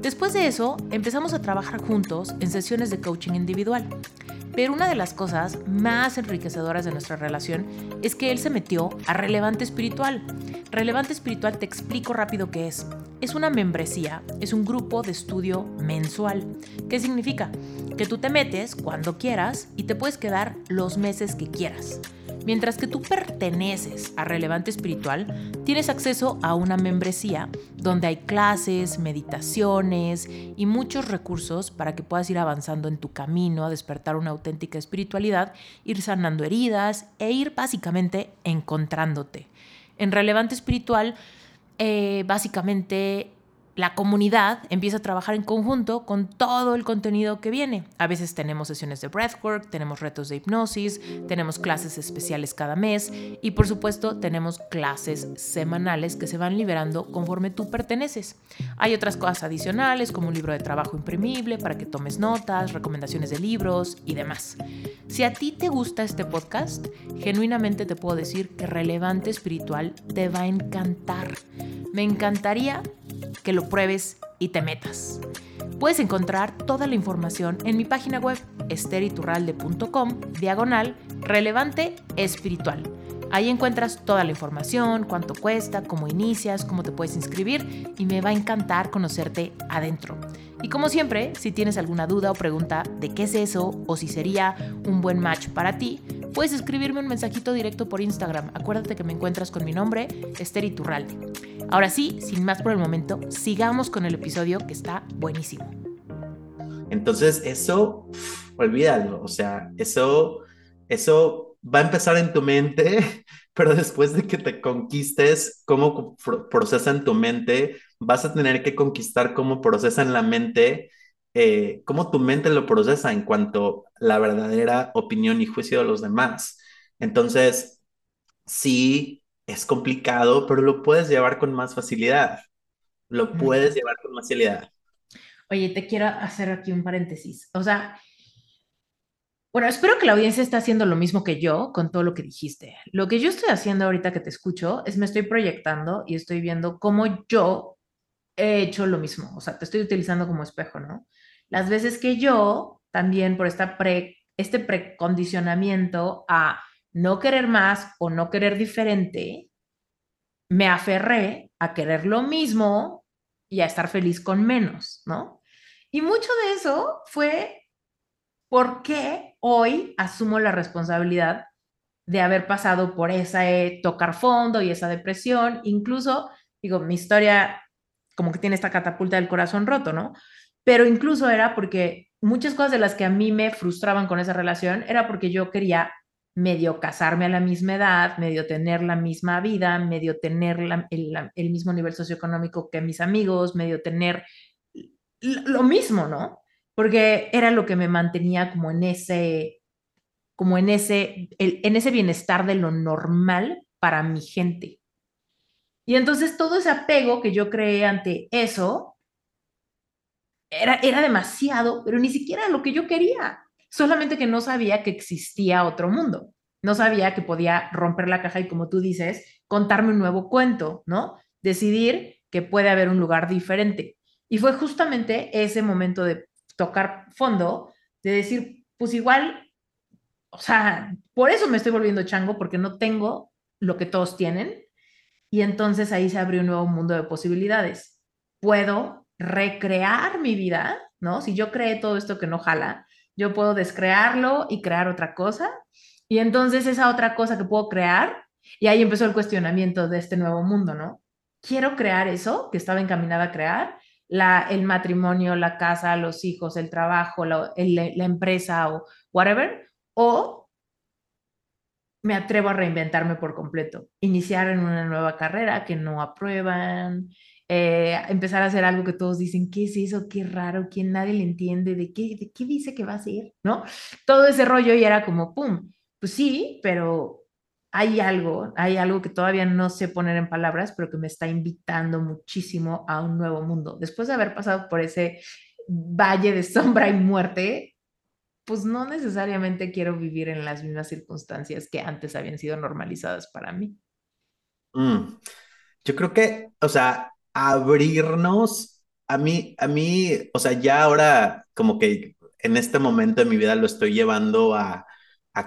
Después de eso, empezamos a trabajar juntos en sesiones de coaching individual. Pero una de las cosas más enriquecedoras de nuestra relación es que él se metió a Relevante Espiritual. Relevante Espiritual te explico rápido qué es. Es una membresía, es un grupo de estudio mensual. ¿Qué significa? Que tú te metes cuando quieras y te puedes quedar los meses que quieras. Mientras que tú perteneces a Relevante Espiritual, tienes acceso a una membresía donde hay clases, meditaciones y muchos recursos para que puedas ir avanzando en tu camino a despertar una auténtica espiritualidad, ir sanando heridas e ir básicamente encontrándote. En Relevante Espiritual, eh, básicamente la comunidad empieza a trabajar en conjunto con todo el contenido que viene. A veces tenemos sesiones de breathwork, tenemos retos de hipnosis, tenemos clases especiales cada mes y por supuesto tenemos clases semanales que se van liberando conforme tú perteneces. Hay otras cosas adicionales como un libro de trabajo imprimible para que tomes notas, recomendaciones de libros y demás. Si a ti te gusta este podcast, genuinamente te puedo decir que Relevante Espiritual te va a encantar. Me encantaría que lo pruebes y te metas. Puedes encontrar toda la información en mi página web esteriturralde.com diagonal relevante espiritual. Ahí encuentras toda la información, cuánto cuesta, cómo inicias, cómo te puedes inscribir y me va a encantar conocerte adentro. Y como siempre, si tienes alguna duda o pregunta de qué es eso o si sería un buen match para ti, puedes escribirme un mensajito directo por Instagram. Acuérdate que me encuentras con mi nombre, Esther Iturralde. Ahora sí, sin más por el momento, sigamos con el episodio que está buenísimo. Entonces, eso, olvídalo, o sea, eso, eso va a empezar en tu mente, pero después de que te conquistes cómo pro- procesa en tu mente, vas a tener que conquistar cómo procesa en la mente, eh, cómo tu mente lo procesa en cuanto a la verdadera opinión y juicio de los demás. Entonces, sí, es complicado, pero lo puedes llevar con más facilidad. lo puedes llevar con más facilidad. Oye, te quiero hacer aquí un paréntesis. O sea, bueno, espero que la audiencia esté haciendo lo mismo que yo con todo lo que dijiste. Lo que yo estoy haciendo ahorita que te escucho es me estoy proyectando y estoy viendo cómo yo he hecho lo mismo. O sea, te estoy utilizando como espejo, ¿no? Las veces que yo también por esta pre, este precondicionamiento a no querer más o no querer diferente, me aferré a querer lo mismo y a estar feliz con menos, ¿no? Y mucho de eso fue porque hoy asumo la responsabilidad de haber pasado por esa eh, tocar fondo y esa depresión. Incluso, digo, mi historia como que tiene esta catapulta del corazón roto, ¿no? Pero incluso era porque muchas cosas de las que a mí me frustraban con esa relación era porque yo quería medio casarme a la misma edad, medio tener la misma vida, medio tener el, mismo nivel socioeconómico que mis amigos, medio tener lo mismo, ¿no? Porque era lo que me mantenía como en ese, como en ese, el, en ese bienestar de lo normal para mi gente. Y entonces todo ese apego que yo creé ante eso era, era demasiado, pero ni siquiera lo que yo quería. Solamente que no sabía que existía otro mundo. No sabía que podía romper la caja y, como tú dices, contarme un nuevo cuento, ¿no? Decidir que puede haber un lugar diferente. Y fue justamente ese momento de tocar fondo, de decir, pues igual, o sea, por eso me estoy volviendo chango, porque no tengo lo que todos tienen. Y entonces ahí se abrió un nuevo mundo de posibilidades. Puedo recrear mi vida, ¿no? Si yo creé todo esto que no jala, yo puedo descrearlo y crear otra cosa. Y entonces esa otra cosa que puedo crear, y ahí empezó el cuestionamiento de este nuevo mundo, ¿no? Quiero crear eso que estaba encaminada a crear, la, el matrimonio, la casa, los hijos, el trabajo, la, empresa o whatever, o me atrevo a reinventarme por completo, iniciar en una nueva carrera que no aprueban, eh, empezar a hacer algo que todos dicen, ¿qué es eso? Qué raro, ¿quién nadie le entiende? ¿De qué, ¿De qué dice que va a hacer? ¿No? Todo ese rollo y era como, ¡pum! Pues sí, pero hay algo, hay algo que todavía no sé poner en palabras, pero que me está invitando muchísimo a un nuevo mundo. Después de haber pasado por ese valle de sombra y muerte, pues no necesariamente quiero vivir en las mismas circunstancias que antes habían sido normalizadas para mí. Mm. Yo creo que, o sea, abrirnos, a mí, a mí, o sea, ya ahora como que en este momento de mi vida lo estoy llevando a,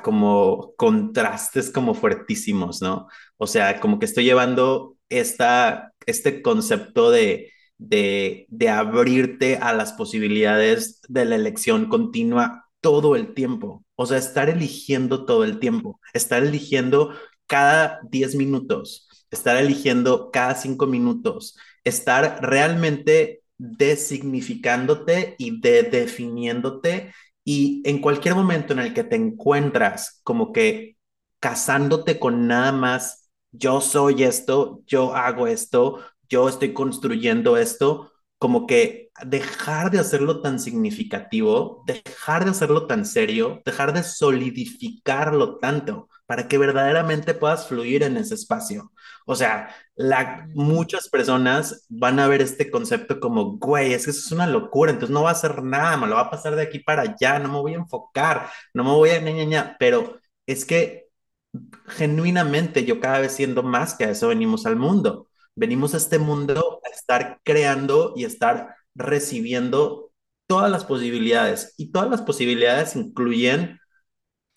como contrastes como fuertísimos, ¿no? O sea, como que estoy llevando esta, este concepto de, de, de abrirte a las posibilidades de la elección continua todo el tiempo. O sea, estar eligiendo todo el tiempo, estar eligiendo cada 10 minutos, estar eligiendo cada 5 minutos, estar realmente designificándote y de definiéndote y en cualquier momento en el que te encuentras como que casándote con nada más, yo soy esto, yo hago esto, yo estoy construyendo esto, como que dejar de hacerlo tan significativo, dejar de hacerlo tan serio, dejar de solidificarlo tanto para que verdaderamente puedas fluir en ese espacio. O sea, la, muchas personas van a ver este concepto como, güey, es que eso es una locura, entonces no va a hacer nada, me lo va a pasar de aquí para allá, no me voy a enfocar, no me voy a ña, ña, ña. pero es que genuinamente yo cada vez siendo más que a eso venimos al mundo. Venimos a este mundo a estar creando y estar recibiendo todas las posibilidades. Y todas las posibilidades incluyen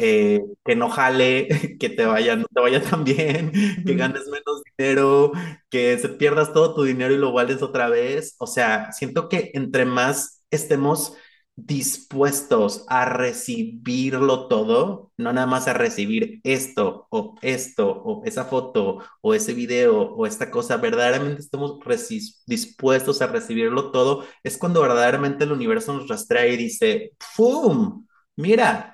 eh, que no jale, que te vaya, no te vaya tan bien, que ganes menos dinero, que se pierdas todo tu dinero y lo vales otra vez. O sea, siento que entre más estemos dispuestos a recibirlo todo, no nada más a recibir esto o esto o esa foto o ese video o esta cosa, verdaderamente estamos dispuestos a recibirlo todo, es cuando verdaderamente el universo nos rastrea y dice, ¡pum! Mira,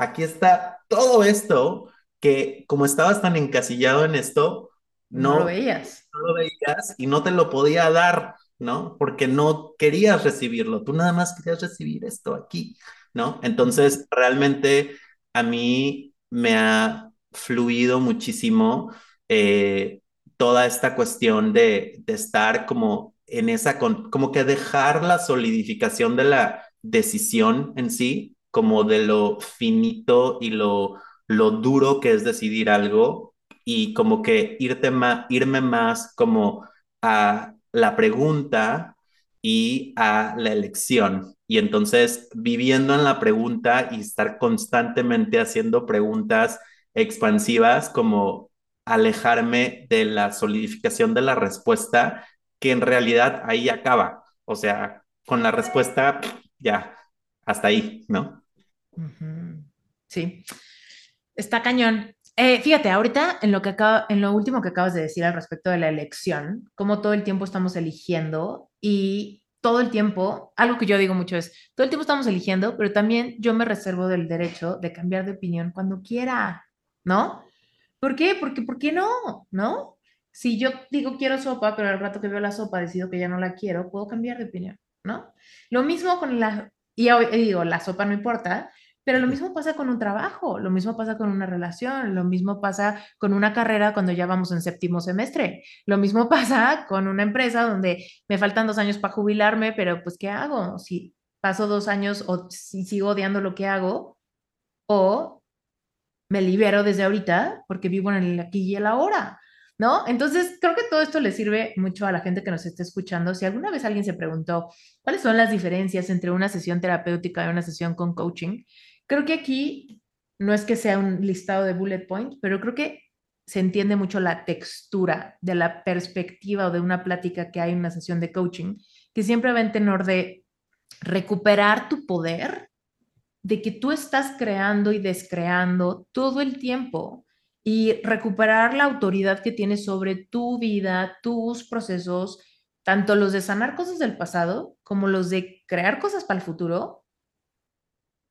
aquí está todo esto que como estabas tan encasillado en esto, no, no lo veías. No lo veías y no te lo podía dar. ¿no? Porque no querías recibirlo, tú nada más querías recibir esto aquí, ¿no? Entonces, realmente a mí me ha fluido muchísimo eh, toda esta cuestión de, de estar como en esa, con, como que dejar la solidificación de la decisión en sí, como de lo finito y lo, lo duro que es decidir algo y como que irte irme más como a la pregunta y a la elección. Y entonces viviendo en la pregunta y estar constantemente haciendo preguntas expansivas, como alejarme de la solidificación de la respuesta, que en realidad ahí acaba. O sea, con la respuesta, ya, hasta ahí, ¿no? Sí, está cañón. Eh, fíjate, ahorita en lo, que en lo último que acabas de decir al respecto de la elección, como todo el tiempo estamos eligiendo y todo el tiempo, algo que yo digo mucho es, todo el tiempo estamos eligiendo, pero también yo me reservo del derecho de cambiar de opinión cuando quiera, ¿no? ¿Por qué? Porque, ¿por qué no? ¿No? Si yo digo quiero sopa, pero al rato que veo la sopa decido que ya no la quiero, puedo cambiar de opinión, ¿no? Lo mismo con la, y digo, la sopa no importa, pero lo mismo pasa con un trabajo, lo mismo pasa con una relación, lo mismo pasa con una carrera cuando ya vamos en séptimo semestre, lo mismo pasa con una empresa donde me faltan dos años para jubilarme, pero pues ¿qué hago? Si paso dos años o si sigo odiando lo que hago, o me libero desde ahorita porque vivo en el aquí y el ahora. ¿No? Entonces, creo que todo esto le sirve mucho a la gente que nos esté escuchando. Si alguna vez alguien se preguntó cuáles son las diferencias entre una sesión terapéutica y una sesión con coaching, Creo que aquí no es que sea un listado de bullet points, pero creo que se entiende mucho la textura de la perspectiva o de una plática que hay en una sesión de coaching, que siempre va en tenor de recuperar tu poder, de que tú estás creando y descreando todo el tiempo y recuperar la autoridad que tienes sobre tu vida, tus procesos, tanto los de sanar cosas del pasado como los de crear cosas para el futuro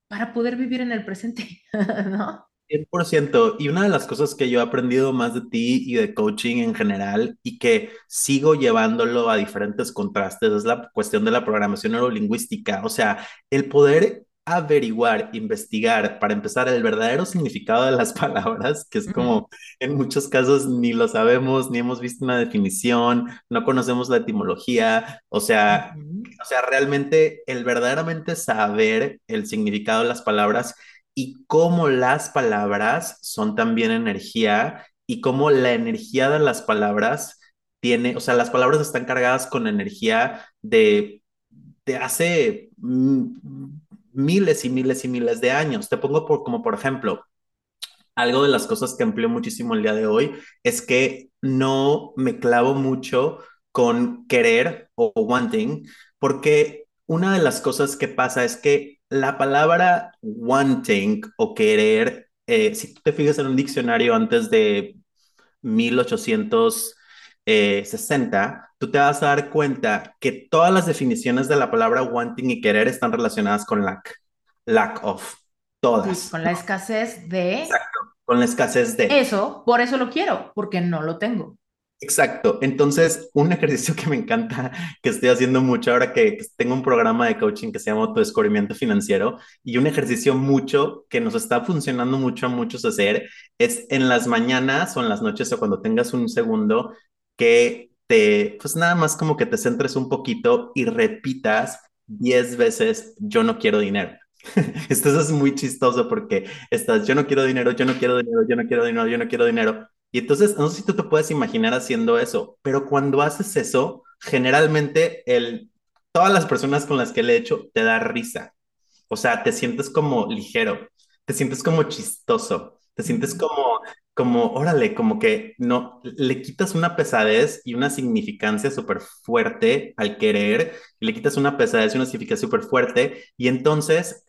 para poder vivir en el presente, ¿no? 100%. Y una de las cosas que yo he aprendido más de ti y de coaching en general y que sigo llevándolo a diferentes contrastes es la cuestión de la programación neurolingüística. O sea, el poder averiguar, investigar, para empezar, el verdadero significado de las palabras, que es como en muchos casos ni lo sabemos, ni hemos visto una definición, no conocemos la etimología, o sea, o sea, realmente el verdaderamente saber el significado de las palabras y cómo las palabras son también energía y cómo la energía de las palabras tiene, o sea, las palabras están cargadas con energía de, de hace mm, miles y miles y miles de años. Te pongo por, como por ejemplo, algo de las cosas que empleo muchísimo el día de hoy es que no me clavo mucho con querer o wanting, porque una de las cosas que pasa es que la palabra wanting o querer, eh, si tú te fijas en un diccionario antes de 1860, eh, tú te vas a dar cuenta que todas las definiciones de la palabra wanting y querer están relacionadas con lack, lack of, todas. con la escasez de... Exacto, con la escasez de... Eso, por eso lo quiero, porque no lo tengo. Exacto. Entonces, un ejercicio que me encanta, que estoy haciendo mucho ahora que, tengo un programa de coaching que se llama Tu Descubrimiento Financiero y un ejercicio mucho que nos está funcionando mucho a muchos hacer es en las mañanas o en las noches o cuando tengas un segundo que te, pues nada más como que te centres un poquito y repitas 10 veces, yo no quiero dinero. Esto es muy chistoso porque estás, yo no quiero dinero, yo no quiero dinero, yo no quiero dinero, yo no quiero dinero y entonces, no sé si tú te puedes imaginar haciendo eso, pero cuando haces eso, generalmente el, todas las personas con las que le he hecho te da risa. O sea, te sientes como ligero, te sientes como chistoso, te sientes como, como, órale, como que no, le quitas una pesadez y una significancia súper fuerte al querer, le quitas una pesadez y una significancia súper fuerte, y entonces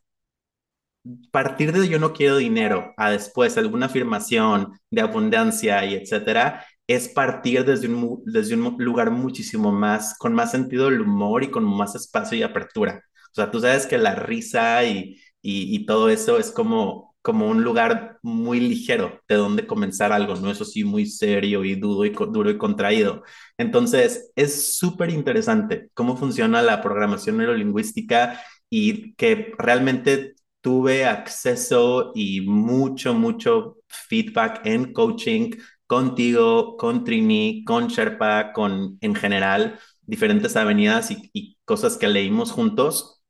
partir de yo no quiero dinero a después alguna afirmación de abundancia y etcétera, es partir desde un, desde un lugar muchísimo más, con más sentido del humor y con más espacio y apertura. O sea, tú sabes que la risa y, y, todo eso es como, como un lugar muy ligero de donde comenzar algo, ¿no? Eso sí, muy serio y duro y, duro y contraído. Entonces, es súper interesante cómo funciona la programación neurolingüística y que realmente tuve acceso y mucho, mucho feedback en coaching contigo, con Trini, con Sherpa, con en general, diferentes avenidas y, y cosas que leímos juntos.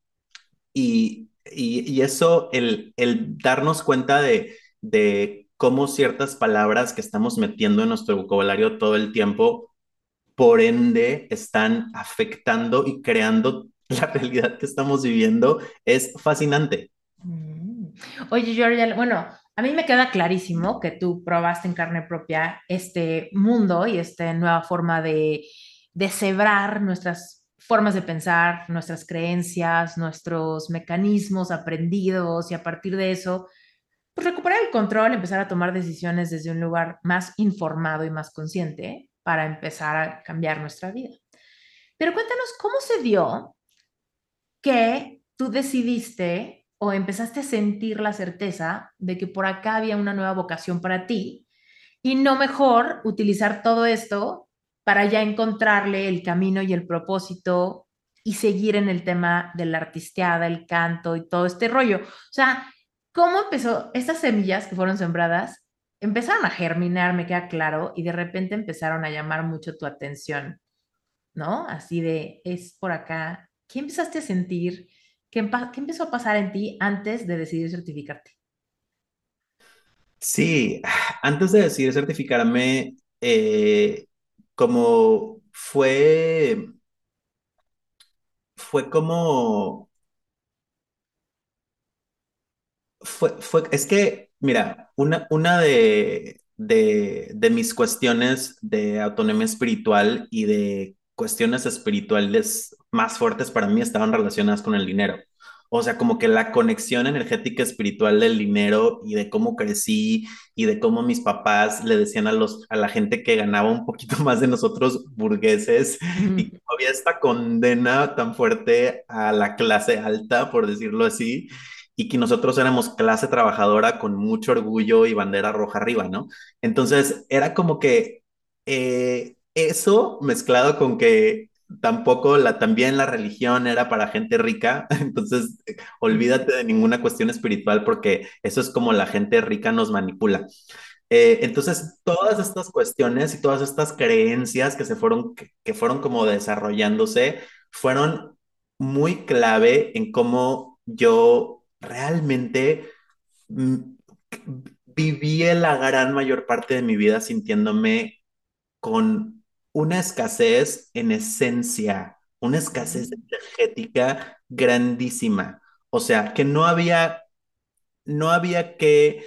Y, y, eso, el, el, darnos cuenta de, de cómo ciertas palabras que estamos metiendo en nuestro vocabulario todo el tiempo, por ende, están afectando y creando la realidad que estamos viviendo, es fascinante. Mm. Oye, Georgia, bueno, a mí me queda clarísimo que tú probaste en carne propia este mundo y esta nueva forma de, de cebrar nuestras formas de pensar, nuestras creencias, nuestros mecanismos aprendidos y a partir de eso, pues recuperar el control, empezar a tomar decisiones desde un lugar más informado y más consciente para empezar a cambiar nuestra vida. Pero cuéntanos cómo se dio que tú decidiste o empezaste a sentir la certeza de que por acá había una nueva vocación para ti y no mejor utilizar todo esto para ya encontrarle el camino y el propósito y seguir en el tema de la artisteada, el canto y todo este rollo. O sea, ¿cómo empezó? Estas semillas que fueron sembradas empezaron a germinar, me queda claro, y de repente empezaron a llamar mucho tu atención, ¿no? Así de, es por acá. ¿Qué empezaste a sentir? ¿Qué, ¿Qué, empezó a pasar en ti antes de decidir certificarte? Sí, antes de decidir certificarme, eh, como fue, fue como, fue, fue, es que, mira, una, una de, de, de mis cuestiones de autonomía espiritual y de cuestiones espirituales más fuertes para mí estaban relacionadas con el dinero. O sea, como que la conexión energética espiritual del dinero y de cómo crecí y de cómo mis papás le decían a, los, a la gente que ganaba un poquito más de nosotros burgueses y que había esta condena tan fuerte a la clase alta, por decirlo así, y que nosotros éramos clase trabajadora con mucho orgullo y bandera roja arriba, ¿no? Entonces, era como que eh, eso mezclado con que tampoco la, también la religión era para gente rica, entonces olvídate de ninguna cuestión espiritual porque eso es como la gente rica nos manipula. Eh, entonces, todas estas cuestiones y todas estas creencias que se fueron, que, que fueron como desarrollándose, fueron muy clave en cómo yo realmente mm, viví la gran mayor parte de mi vida sintiéndome con una escasez en esencia, una escasez energética grandísima. O sea, que no había, no había que,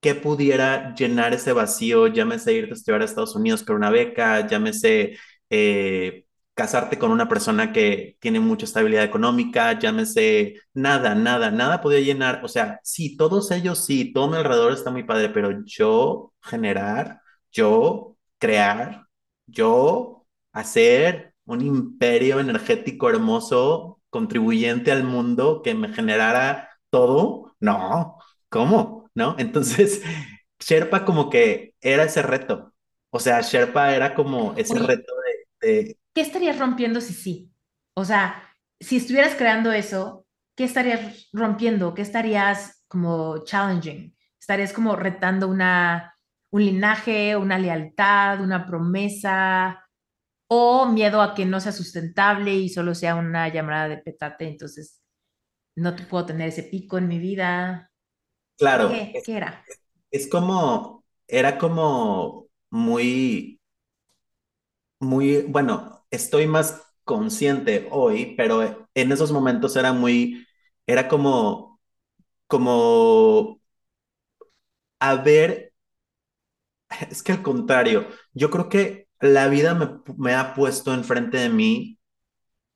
que pudiera llenar ese vacío, llámese irte a estudiar a Estados Unidos con una beca, llámese eh, casarte con una persona que tiene mucha estabilidad económica, llámese nada, nada, nada podía llenar. O sea, sí, todos ellos sí, todo mi alrededor está muy padre, pero yo generar, yo crear, yo hacer un imperio energético hermoso, contribuyente al mundo, que me generara todo, no, ¿cómo? ¿No? Entonces, Sherpa como que era ese reto. O sea, Sherpa era como ese Oye, reto de, de... ¿Qué estarías rompiendo si sí? O sea, si estuvieras creando eso, ¿qué estarías rompiendo? ¿Qué estarías como challenging? ¿Estarías como retando una un linaje, una lealtad, una promesa, o miedo a que no sea sustentable y solo sea una llamada de petate, entonces no puedo tener ese pico en mi vida. Claro. ¿Qué, es, ¿qué era? Es como, era como muy, muy, bueno, estoy más consciente hoy, pero en esos momentos era muy, era como, como haber es que al contrario, yo creo que la vida me, ha puesto enfrente de mí,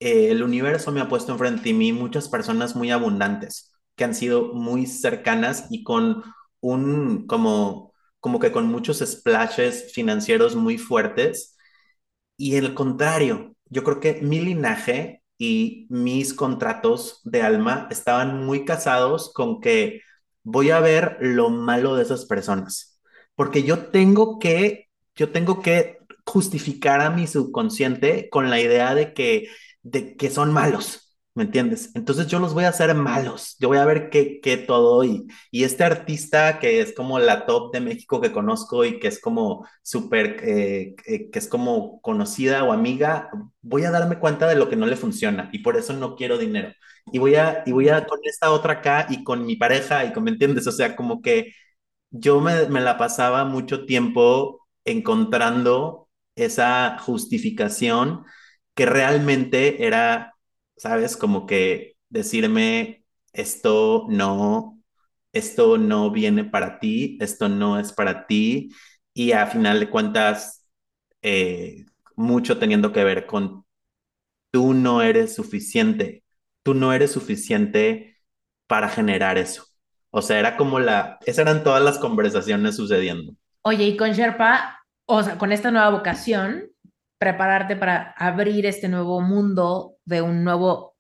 eh, el universo me ha puesto enfrente de mí muchas personas muy abundantes, que han sido muy cercanas y con un, como, como que con muchos splashes financieros muy fuertes. Y el contrario, yo creo que mi linaje y mis contratos de alma estaban muy casados con que voy a ver lo malo de esas personas porque yo tengo que, yo tengo que justificar a mi subconsciente con la idea de que, de que son malos. ¿me entiendes? Entonces yo los voy a hacer malos, yo voy a ver qué, qué todo y, y este artista que es como la top de México que conozco y que es como súper, eh, eh, que es como conocida o amiga, voy a darme cuenta de lo que no le funciona y por eso no quiero dinero. Y voy a, y voy a con esta otra acá y con mi pareja y con, ¿me entiendes? O sea, como que yo me, me la pasaba mucho tiempo encontrando esa justificación que realmente era, ¿sabes? Como que decirme, esto no, esto no viene para ti, esto no es para ti, y a final de cuentas, eh, mucho teniendo que ver con tú no eres suficiente, tú no eres suficiente para generar eso. O sea, era como la, esas eran todas las conversaciones sucediendo. Oye, y con Sherpa, o sea, con esta nueva vocación, prepararte para abrir este nuevo mundo de un nuevo,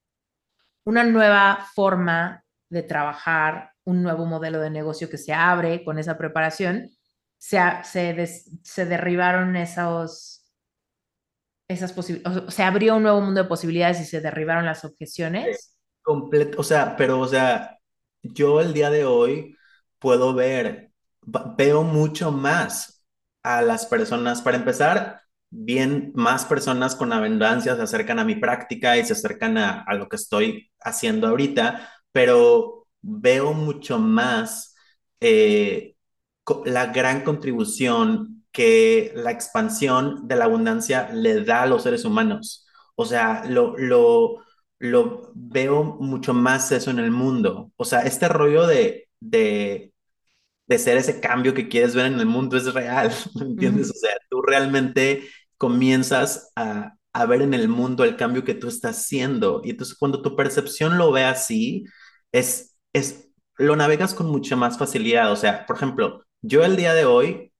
una nueva forma de trabajar, un nuevo modelo de negocio que se abre con esa preparación, se, se, des, se derribaron esos, esas posibilidades, se abrió un nuevo mundo de posibilidades y se derribaron las objeciones. Completo, o sea, pero, o sea, yo el día de hoy puedo ver, veo mucho más a las personas, para empezar, bien más personas con abundancia se acercan a mi práctica y se acercan a, a, lo que estoy haciendo ahorita, pero veo mucho más eh, la gran contribución que la expansión de la abundancia le da a los seres humanos. O sea, lo, lo, lo veo mucho más eso en el mundo. O sea, este rollo de, de, de ser ese cambio que quieres ver en el mundo es real, ¿me entiendes? Uh -huh. O sea, tú realmente comienzas a, a, ver en el mundo el cambio que tú estás haciendo. Y entonces cuando tu percepción lo ve así, es, es, lo navegas con mucha más facilidad. O sea, por ejemplo, yo el día de hoy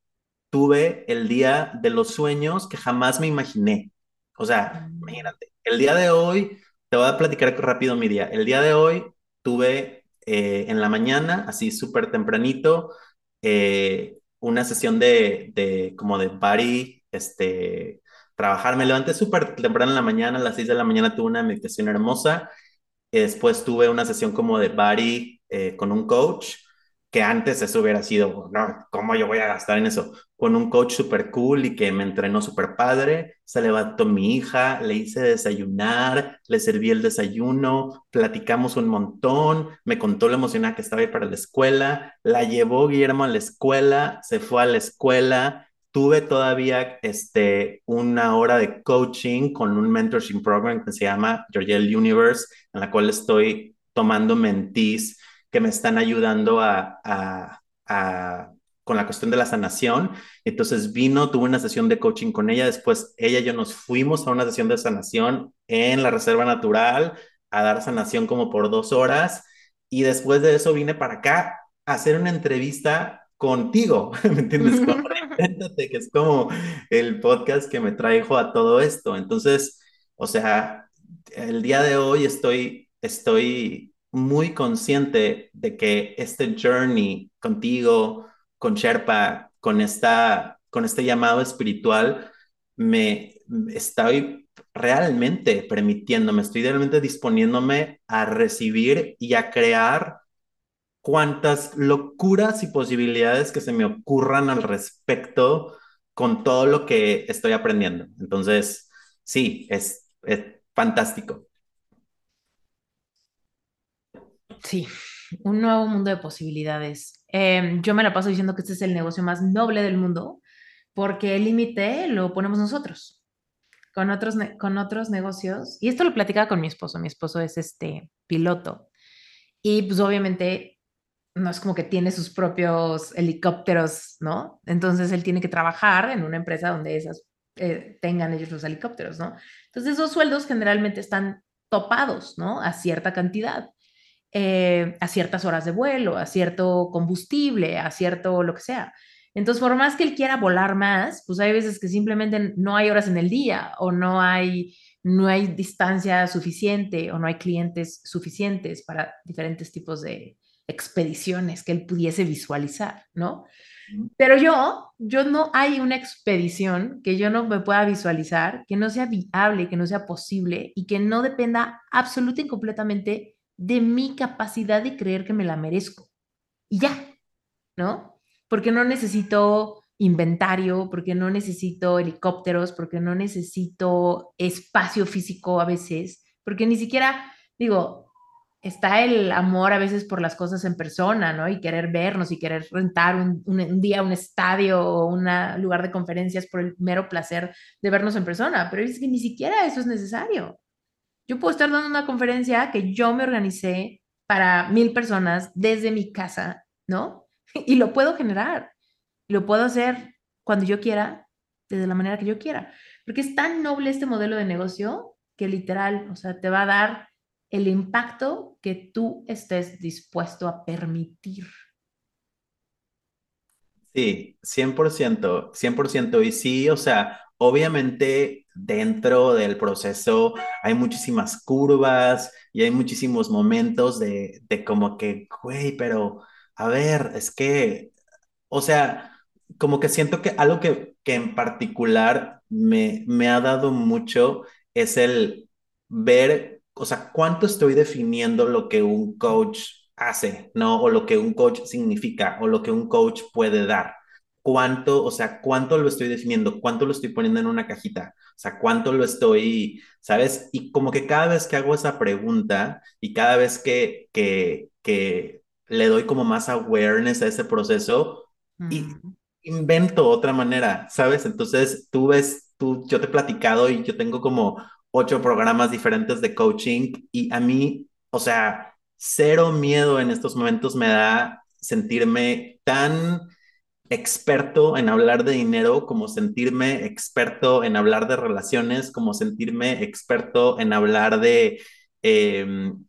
tuve el día de los sueños que jamás me imaginé. O sea, imagínate, el día de hoy, te voy a platicar rápido mi día. El día de hoy tuve eh, en la mañana, así súper tempranito, eh, una sesión de, de, como de body, este, trabajar. Me levanté súper temprano en la mañana, a las 6 de la mañana tuve una meditación hermosa. Y después tuve una sesión como de body eh, con un coach que antes eso hubiera sido, no, ¿cómo yo voy a gastar en eso? Con un coach súper cool y que me entrenó súper padre, se levantó mi hija, le hice desayunar, le serví el desayuno, platicamos un montón, me contó lo emocionada que estaba ahí para la escuela, la llevó Guillermo a la escuela, se fue a la escuela, tuve todavía este, una hora de coaching con un mentorship program que se llama Georgiel Universe, en la cual estoy tomando mentees que me están ayudando a, a, a, con la cuestión de la sanación. Entonces vino, tuve una sesión de coaching con ella, después ella y yo nos fuimos a una sesión de sanación en la Reserva Natural a dar sanación como por dos horas y después de eso vine para acá a hacer una entrevista contigo, ¿me entiendes? Que es como el podcast que me trajo a todo esto. Entonces, o sea, el día de hoy estoy, estoy muy consciente de que este journey contigo, con Sherpa, con, esta, con este llamado espiritual, me estoy realmente permitiéndome, estoy realmente disponiéndome a recibir y a crear cuantas locuras y posibilidades que se me ocurran al respecto con todo lo que estoy aprendiendo. Entonces, sí, es, es fantástico. Sí, un nuevo mundo de posibilidades. Eh, yo me la paso diciendo que este es el negocio más noble del mundo porque el límite lo ponemos nosotros con otros, con otros negocios. Y esto lo platicaba con mi esposo. Mi esposo es este piloto. Y pues obviamente no es como que tiene sus propios helicópteros, ¿no? Entonces él tiene que trabajar en una empresa donde esas eh, tengan ellos los helicópteros, ¿no? Entonces esos sueldos generalmente están topados, ¿no? A cierta cantidad eh, a ciertas horas de vuelo, a cierto combustible, a cierto lo que sea. Entonces, por más que él quiera volar más, pues hay veces que simplemente no hay horas en el día o no hay, no hay distancia suficiente o no hay clientes suficientes para diferentes tipos de expediciones que él pudiese visualizar, ¿no? Pero yo, yo no hay una expedición que yo no me pueda visualizar, que no sea viable, que no sea posible y que no dependa absoluta y completamente de mi capacidad de creer que me la merezco. Y ya, ¿no? Porque no necesito inventario, porque no necesito helicópteros, porque no necesito espacio físico a veces, porque ni siquiera, digo, está el amor a veces por las cosas en persona, ¿no? Y querer vernos y querer rentar un, un, día un estadio o un lugar de conferencias por el mero placer de vernos en persona, pero es que ni siquiera eso es necesario. Yo puedo estar dando una conferencia que yo me organicé para mil personas desde mi casa, ¿no? Y lo puedo generar. Lo puedo hacer cuando yo quiera, desde la manera que yo quiera. Porque es tan noble este modelo de negocio que literal, o sea, te va a dar el impacto que tú estés dispuesto a permitir. Sí, 100%, 100%. Y sí, o sea, obviamente dentro del proceso hay muchísimas curvas y hay muchísimos momentos de, de como que, güey, pero a ver, es que, o sea, como que siento que algo que, que en particular me, me ha dado mucho es el ver o sea, cuánto estoy definiendo lo que un coach hace, ¿no? O lo que un coach significa, o lo que un coach puede dar. ¿Cuánto, o sea, cuánto lo estoy definiendo? ¿Cuánto lo estoy poniendo en una cajita? O sea, ¿cuánto lo estoy, sabes? Y como que cada vez que hago esa pregunta y cada vez que, que, que le doy como más awareness a ese proceso, y invento otra manera, ¿sabes? Entonces, tú ves, tú, yo te he platicado y yo tengo como ocho programas diferentes de coaching y a mí, o sea, cero miedo en estos momentos me da sentirme tan experto en hablar de dinero como sentirme experto en hablar de relaciones, como sentirme experto en hablar de, em,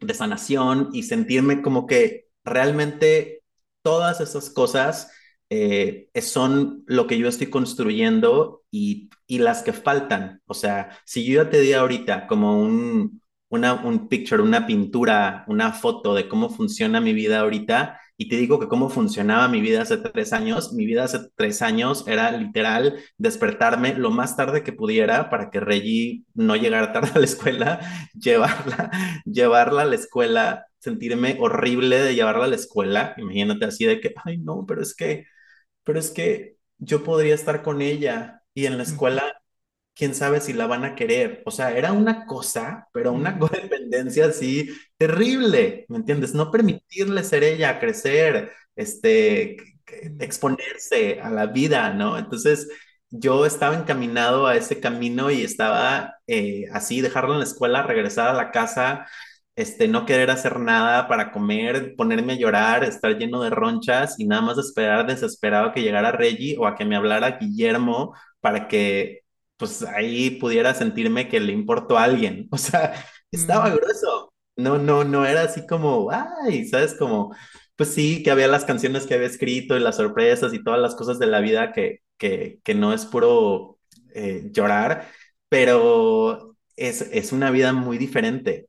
de sanación y sentirme como que realmente todas esas cosas eh, son lo que yo estoy construyendo y, y, las que faltan. O sea, si yo ya te di ahorita como un, una, un picture, una pintura, una foto de cómo funciona mi vida ahorita, y te digo que cómo funcionaba mi vida hace tres años, mi vida hace tres años era literal despertarme lo más tarde que pudiera para que Reggie no llegara tarde a la escuela, llevarla, llevarla a la escuela, sentirme horrible de llevarla a la escuela, imagínate así de que, ay no, pero es que pero es que yo podría estar con ella y en la escuela, quién sabe si la van a querer. O sea, era una cosa, pero una codependencia así terrible, ¿me entiendes? No permitirle ser ella, crecer, este, exponerse a la vida, ¿no? Entonces, yo estaba encaminado a ese camino y estaba eh, así, dejarlo en la escuela, regresar a la casa este, no querer hacer nada para comer, ponerme a llorar, estar lleno de ronchas y nada más esperar desesperado que llegara Reggie o a que me hablara Guillermo para que pues ahí pudiera sentirme que le importó a alguien. O sea, estaba mm. grueso. No, no, no era así como, ay, ¿sabes? Como, pues sí, que había las canciones que había escrito y las sorpresas y todas las cosas de la vida que, que, que no es puro eh, llorar, pero es, es una vida muy diferente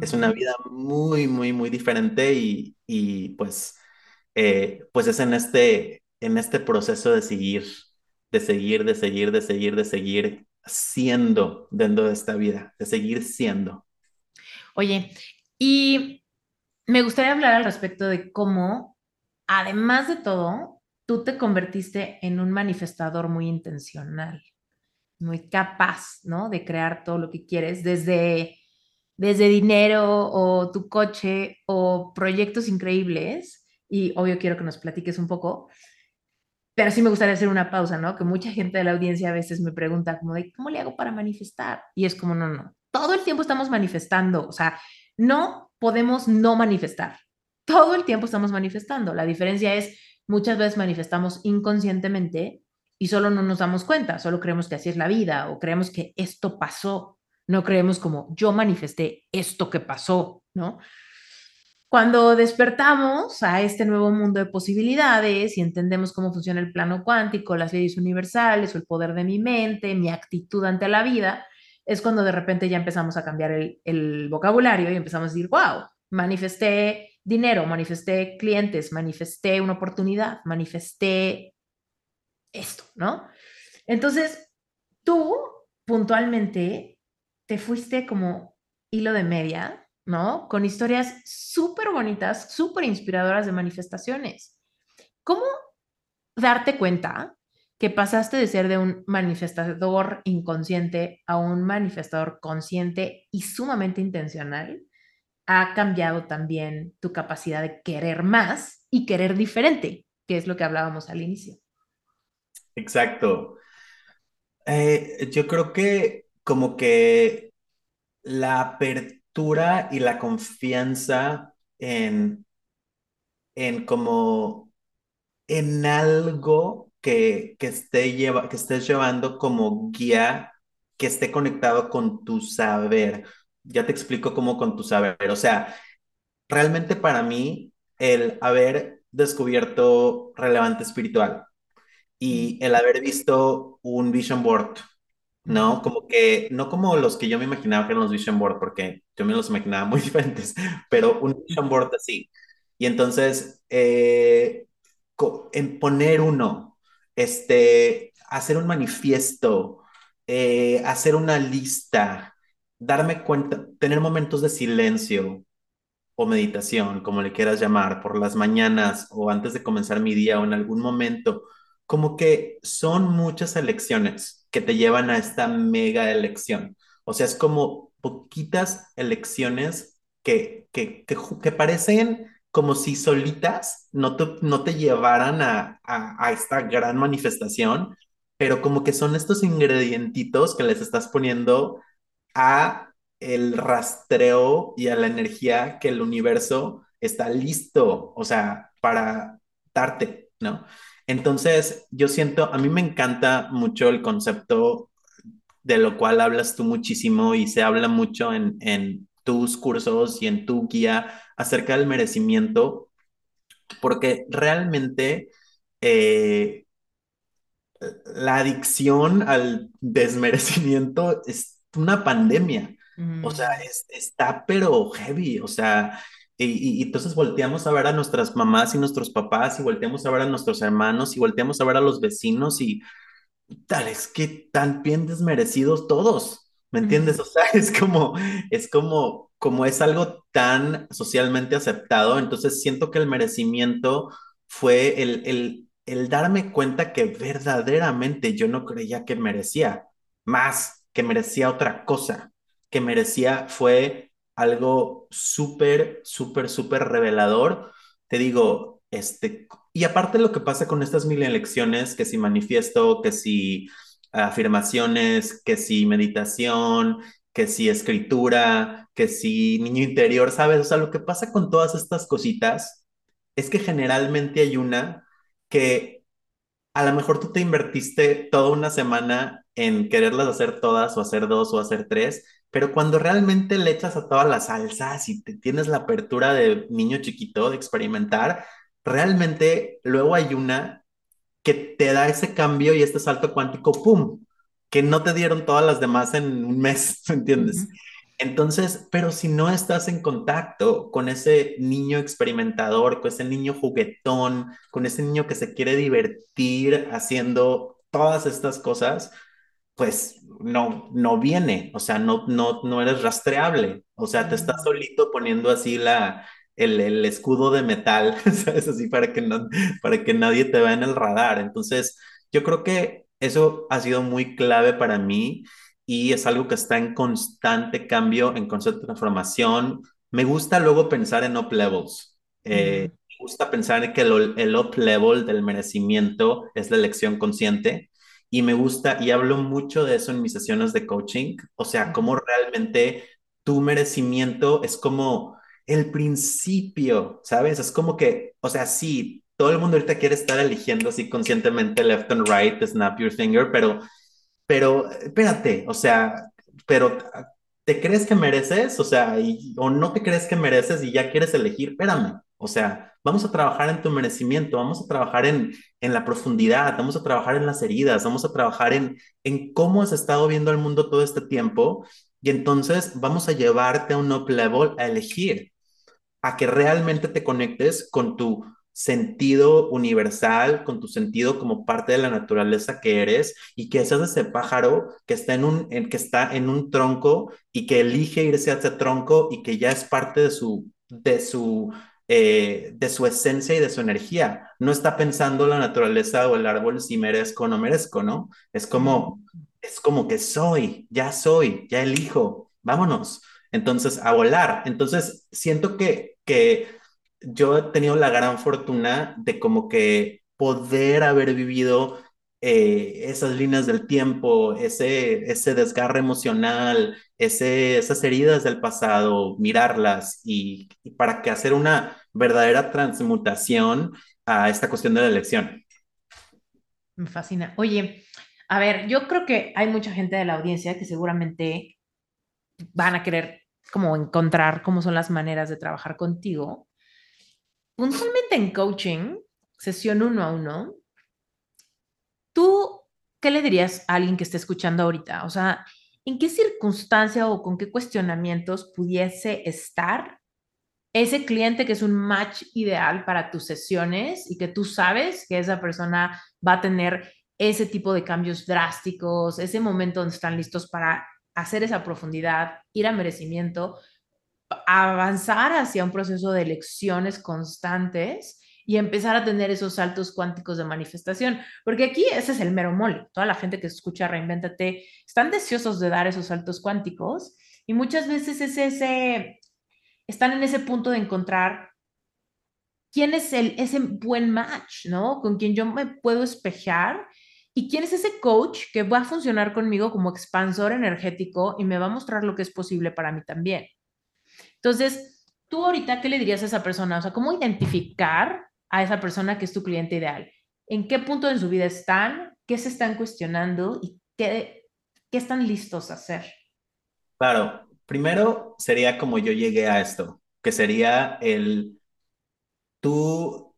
es una vida muy, muy, muy diferente y, y pues, eh, pues es en este, en este proceso de seguir, de seguir, de seguir, de seguir, de seguir siendo dentro de esta vida, de seguir siendo. Oye, y me gustaría hablar al respecto de cómo, además de todo, tú te convertiste en un manifestador muy intencional, muy capaz, ¿no? De crear todo lo que quieres, desde desde dinero o tu coche o proyectos increíbles. Y obvio quiero que nos platiques un poco, pero sí me gustaría hacer una pausa, ¿no? Que mucha gente de la audiencia a veces me pregunta como de, ¿cómo le hago para manifestar? Y es como, no, no, todo el tiempo estamos manifestando, o sea, no podemos no manifestar. Todo el tiempo estamos manifestando. La diferencia es, muchas veces manifestamos inconscientemente y solo no nos damos cuenta, solo creemos que así es la vida o creemos que esto pasó no creemos como yo manifesté esto que pasó, ¿no? Cuando despertamos a este nuevo mundo de posibilidades y entendemos cómo funciona el plano cuántico, las leyes universales el poder de mi mente, mi actitud ante la vida, es cuando de repente ya empezamos a cambiar el, el vocabulario y empezamos a decir, wow, manifesté dinero, manifesté clientes, manifesté una oportunidad, manifesté esto, ¿no? Entonces, tú puntualmente te fuiste como hilo de media, ¿no? Con historias súper bonitas, súper inspiradoras de manifestaciones. ¿Cómo darte cuenta que pasaste de ser de un manifestador inconsciente a un manifestador consciente y sumamente intencional? Ha cambiado también tu capacidad de querer más y querer diferente, que es lo que hablábamos al inicio. Exacto. Eh, yo creo que como que la apertura y la confianza en, en como en algo que, que, esté lleva, que estés llevando como guía, que esté conectado con tu saber. Ya te explico cómo con tu saber. O sea, realmente para mí el haber descubierto relevante espiritual y el haber visto un vision board ¿no? Como que, no como los que yo me imaginaba que eran los vision board, porque yo me los imaginaba muy diferentes, pero un vision board así. Y entonces, eh, en poner uno, este, hacer un manifiesto, eh, hacer una lista, darme cuenta, tener momentos de silencio o meditación, como le quieras llamar, por las mañanas o antes de comenzar mi día o en algún momento, como que son muchas elecciones que te llevan a esta mega elección. O sea, es como poquitas elecciones que, que, que, parecen como si solitas no te, no te llevaran a, a, a, esta gran manifestación, pero como que son estos ingredientitos que les estás poniendo a el rastreo y a la energía que el universo está listo, o sea, para darte, ¿no? Entonces, yo siento, a mí me encanta mucho el concepto de lo cual hablas tú muchísimo y se habla mucho en, en tus cursos y en tu guía acerca del merecimiento, porque realmente eh, la adicción al desmerecimiento es una pandemia. O sea, está pero heavy. O sea, y, entonces volteamos a ver a nuestras mamás y nuestros papás y volteamos a ver a nuestros hermanos y volteamos a ver a los vecinos y tal, es que tan bien desmerecidos todos, ¿me entiendes? O sea, es como, es como, como es algo tan socialmente aceptado, entonces siento que el merecimiento fue el, el, el darme cuenta que verdaderamente yo no creía que merecía más, que merecía otra cosa, que merecía fue algo súper, súper, súper revelador. Te digo, este, y aparte lo que pasa con estas mil elecciones, que si manifiesto, que si afirmaciones, que si meditación, que si escritura, que si niño interior, ¿sabes? O sea, lo que pasa con todas estas cositas es que generalmente hay una que a lo mejor tú te invertiste toda una semana en quererlas hacer todas o hacer dos o hacer tres, pero cuando realmente le echas a todas las salsas y te tienes la apertura de niño chiquito de experimentar, realmente luego hay una que te da ese cambio y este salto cuántico, ¡pum! Que no te dieron todas las demás en un mes, ¿me entiendes? Entonces, pero si no estás en contacto con ese niño experimentador, con ese niño juguetón, con ese niño que se quiere divertir haciendo todas estas cosas, pues no, no viene, o sea, no, no, no eres rastreable, o sea, te estás solito poniendo así la, el, el, escudo de metal, ¿sabes? Así para que, no, para que nadie te vea en el radar. Entonces, yo creo que eso ha sido muy clave para mí y es algo que está en constante cambio, en constante transformación. Me gusta luego pensar en up levels. Eh, Me gusta pensar que el, el up level del merecimiento es la elección consciente y me gusta y hablo mucho de eso en mis sesiones de coaching, o sea, cómo realmente tu merecimiento es como el principio, ¿sabes? Es como que, o sea, sí, todo el mundo ahorita quiere estar eligiendo así conscientemente left and right, snap your finger, pero, pero, espérate, o sea, pero ¿te crees que mereces? O sea, o no te crees que mereces y ya quieres elegir, espérame, o sea, vamos a trabajar en tu merecimiento, vamos a trabajar en, en la profundidad, vamos a trabajar en las heridas, vamos a trabajar en, en cómo has estado viendo el mundo todo este tiempo y entonces vamos a llevarte a un up level a elegir. a que realmente te conectes con tu sentido universal, con tu sentido como parte de la naturaleza que eres y que seas ese pájaro que está en un, que está en un tronco y que elige irse a ese tronco y que ya es parte de su, de su, eh, de su esencia y de su energía. No está pensando la naturaleza o el árbol si merezco o no merezco, ¿no? Es como, es como que soy, ya soy, ya elijo, vámonos. Entonces, a volar. Entonces, siento que, que yo he tenido la gran fortuna de como que poder haber vivido eh, esas líneas del tiempo, ese, ese desgarre emocional, ese, esas heridas del pasado, mirarlas y, y para que hacer una verdadera transmutación a esta cuestión de la elección. Me fascina. Oye, a ver, yo creo que hay mucha gente de la audiencia que seguramente van a querer como encontrar cómo son las maneras de trabajar contigo puntualmente en coaching, sesión uno a uno, ¿tú qué le dirías a alguien que esté escuchando ahorita? O sea, ¿en qué circunstancia o con qué cuestionamientos pudiese estar ese cliente que es un match ideal para tus sesiones y que tú sabes que esa persona va a tener ese tipo de cambios drásticos, ese momento donde están listos para hacer esa profundidad, ir a merecimiento, avanzar hacia un proceso de elecciones constantes y empezar a tener esos saltos cuánticos de manifestación. Porque aquí ese es el mero mole. Toda la gente que escucha Reinvéntate están deseosos de dar esos saltos cuánticos y muchas veces es ese, están en ese punto de encontrar quién es el, ese buen match, ¿no? Con quien yo me puedo espejar y quién es ese coach que va a funcionar conmigo como expansor energético y me va a mostrar lo que es posible para mí también. Entonces, tú ahorita, ¿qué le dirías a esa persona? O sea, ¿cómo identificar a esa persona que es tu cliente ideal? ¿En qué punto de su vida están? ¿Qué se están cuestionando? ¿Y qué, qué están listos a hacer? Claro, primero sería como yo llegué a esto, que sería el, tú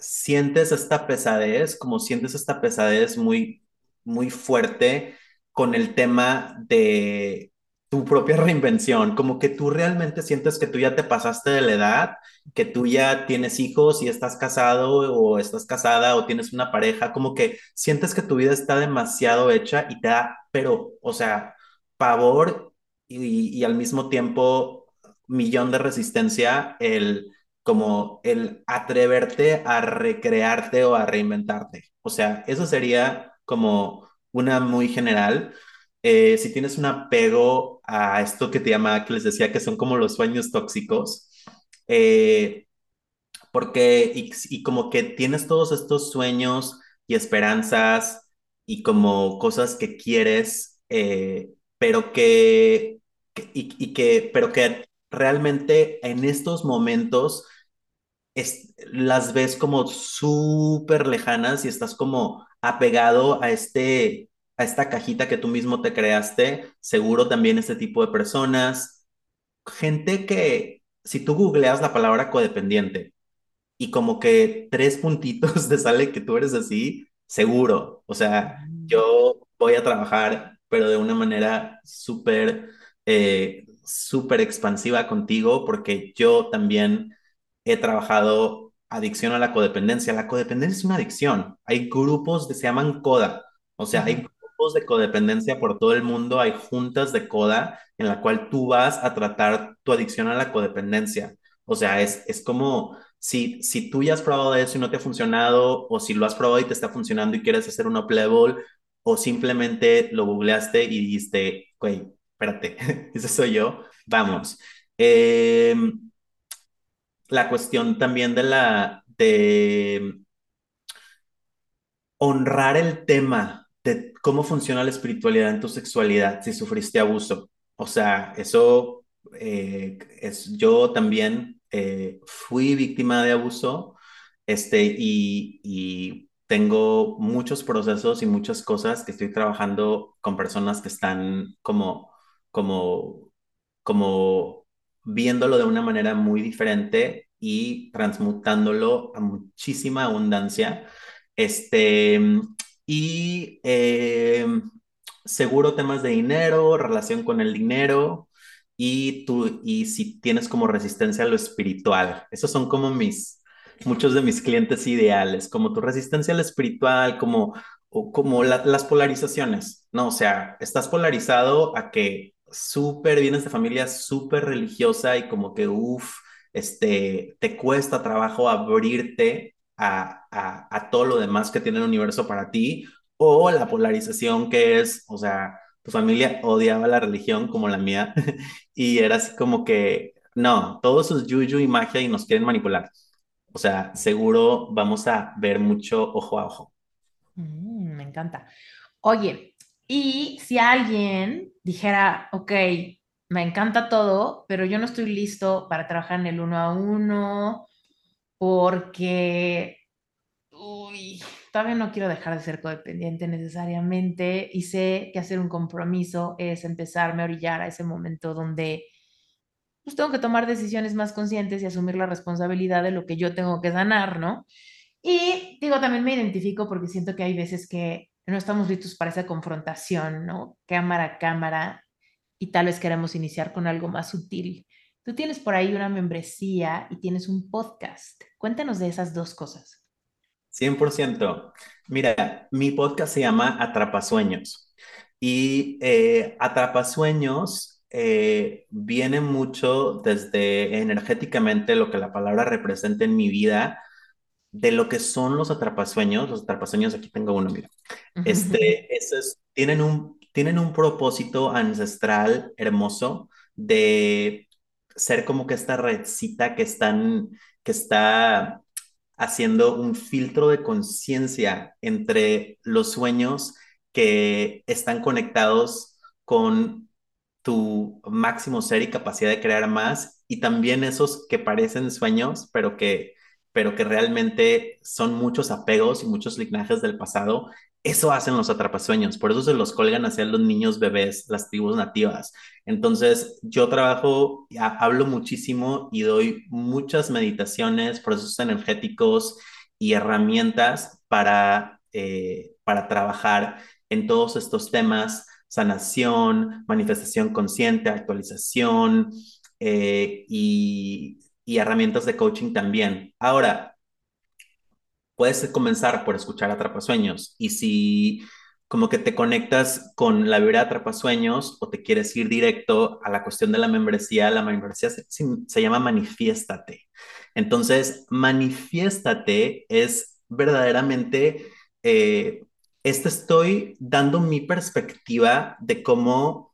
sientes esta pesadez, como sientes esta pesadez muy, muy fuerte con el tema de tu propia reinvención, como que tú realmente sientes que tú ya te pasaste de la edad, que tú ya tienes hijos y estás casado o estás casada o tienes una pareja, como que sientes que tu vida está demasiado hecha y te da, pero, o sea, pavor y, y al mismo tiempo millón de resistencia el como el atreverte a recrearte o a reinventarte. O sea, eso sería como una muy general. Eh, si tienes un apego a esto que te llama, que les decía que son como los sueños tóxicos, eh, porque y, como que tienes todos estos sueños y esperanzas y como cosas que quieres, eh, pero que, y, que, pero que realmente en estos momentos las ves como súper lejanas y estás como apegado a este a esta cajita que tú mismo te creaste, seguro también este tipo de personas, gente que si tú googleas la palabra codependiente y como que tres puntitos te sale que tú eres así, seguro, o sea, yo voy a trabajar, pero de una manera súper, eh, súper expansiva contigo, porque yo también he trabajado adicción a la codependencia. La codependencia es una adicción. Hay grupos que se llaman CODA, o sea, hay de codependencia por todo el mundo, hay juntas de coda en la cual tú vas a tratar tu adicción a la codependencia. O sea, es, es como si, si tú ya has probado eso y no te ha funcionado, o si lo has probado y te está funcionando y quieres hacer un up level, o simplemente lo googleaste y dijiste, güey, espérate, ese soy yo, vamos. Em, la cuestión también de la, de honrar el tema cómo funciona la espiritualidad en tu sexualidad si sufriste abuso. O sea, eso eh, es, yo también eh, fui víctima de abuso este, y, y tengo muchos procesos y muchas cosas que estoy trabajando con personas que están como, como, como viéndolo de una manera muy diferente y transmutándolo a muchísima abundancia. Este, y eh, seguro temas de dinero, relación con el dinero, y tú, y si tienes como resistencia a lo espiritual. Esos son como mis, muchos de mis clientes ideales, como tu resistencia a lo espiritual, como, o como las polarizaciones, ¿no? O sea, estás polarizado a que súper vienes de familia súper religiosa y como que, uff, este, te cuesta trabajo abrirte a, a, a todo lo demás que tiene el universo para ti, o la polarización que es, o sea, tu familia odiaba la religión como la mía y era así como que, no, todos sus yuyu y magia y nos quieren manipular. O sea, seguro vamos a ver mucho ojo a ojo. Mm, me encanta. Oye, y si alguien dijera, ok, me encanta todo, pero yo no estoy listo para trabajar en el uno a uno porque, uy, todavía no quiero dejar de ser codependiente necesariamente y sé que hacer un compromiso es empezarme a orillar a ese momento donde pues tengo que tomar decisiones más conscientes y asumir la responsabilidad de lo que yo tengo que sanar, ¿no? Y digo, también me identifico porque siento que hay veces que no estamos listos para esa confrontación, ¿no? Cámara a cámara y tal vez queremos iniciar con algo más sutil. Tú tienes por ahí una membresía y tienes un podcast. Cuéntanos de esas dos cosas. 100%. Mira, mi podcast se llama Atrapasueños y eh, Atrapasueños eh, viene mucho desde energéticamente lo que la palabra representa en mi vida, de lo que son los atrapasueños. Los atrapasueños, aquí tengo uno, mira. Este, tienen, un, tienen un propósito ancestral hermoso de ser como que esta redcita que, están, que está haciendo un filtro de conciencia entre los sueños que están conectados con tu máximo ser y capacidad de crear más y también esos que parecen sueños, pero que, pero que realmente son muchos apegos y muchos linajes del pasado eso hacen los atrapasueños, por eso se los colgan hacia los niños bebés, las tribus nativas. Entonces, yo trabajo, hablo muchísimo y doy muchas meditaciones, procesos energéticos y herramientas para, eh, para trabajar en todos estos temas, sanación, manifestación consciente, actualización eh, y, y herramientas de coaching también. Ahora, puedes comenzar por escuchar Atrapasueños y si como que te conectas con la vibra de Atrapasueños o te quieres ir directo a la cuestión de la membresía, la membresía se, se llama Manifiéstate. Entonces, Manifiéstate es verdaderamente, eh, este estoy dando mi perspectiva de cómo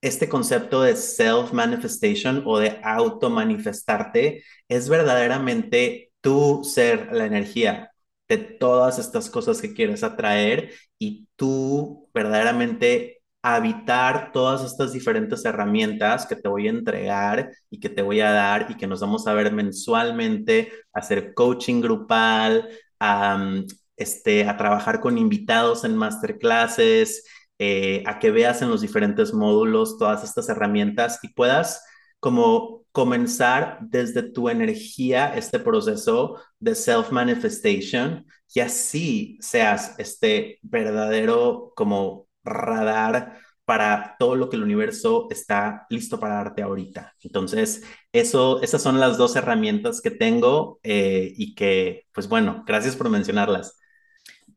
este concepto de self-manifestation o de auto-manifestarte es verdaderamente tú ser la energía de todas estas cosas que quieres atraer y tú verdaderamente habitar todas estas diferentes herramientas que te voy a entregar y que te voy a dar y que nos vamos a ver mensualmente, hacer coaching grupal, a, este, a trabajar con invitados en masterclasses, eh, a que veas en los diferentes módulos todas estas herramientas y puedas como comenzar desde tu energía este proceso de self-manifestation y así seas este verdadero como radar para todo lo que el universo está listo para darte ahorita. Entonces, eso, esas son las dos herramientas que tengo eh, y que, pues bueno, gracias por mencionarlas.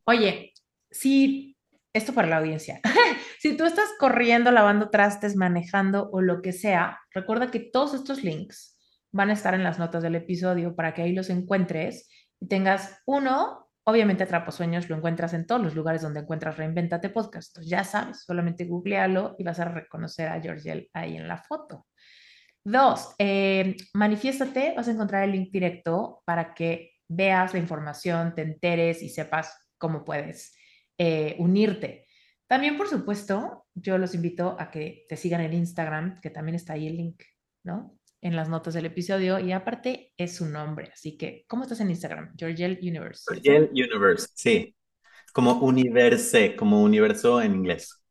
Oye, si esto para la audiencia. si tú estás corriendo, lavando trastes, manejando o lo que sea, recuerda que todos estos links van a estar en las notas del episodio para que ahí los encuentres y tengas uno, obviamente Atrapo Sueños lo encuentras en todos los lugares donde encuentras Reinventate Podcast. ya sabes, solamente googlealo y vas a reconocer a Georgiel ahí en la foto. Dos, eh, manifiéstate, vas a encontrar el link directo para que veas la información, te enteres y sepas cómo puedes eh, unirte. También, por supuesto, yo los invito a que te sigan en Instagram, que también está ahí el link, ¿no? En las notas del episodio y aparte es su nombre. Así que, ¿cómo estás en Instagram? Georgiel Universe. Georgiel Universe, sí. Como universe, como universo en inglés.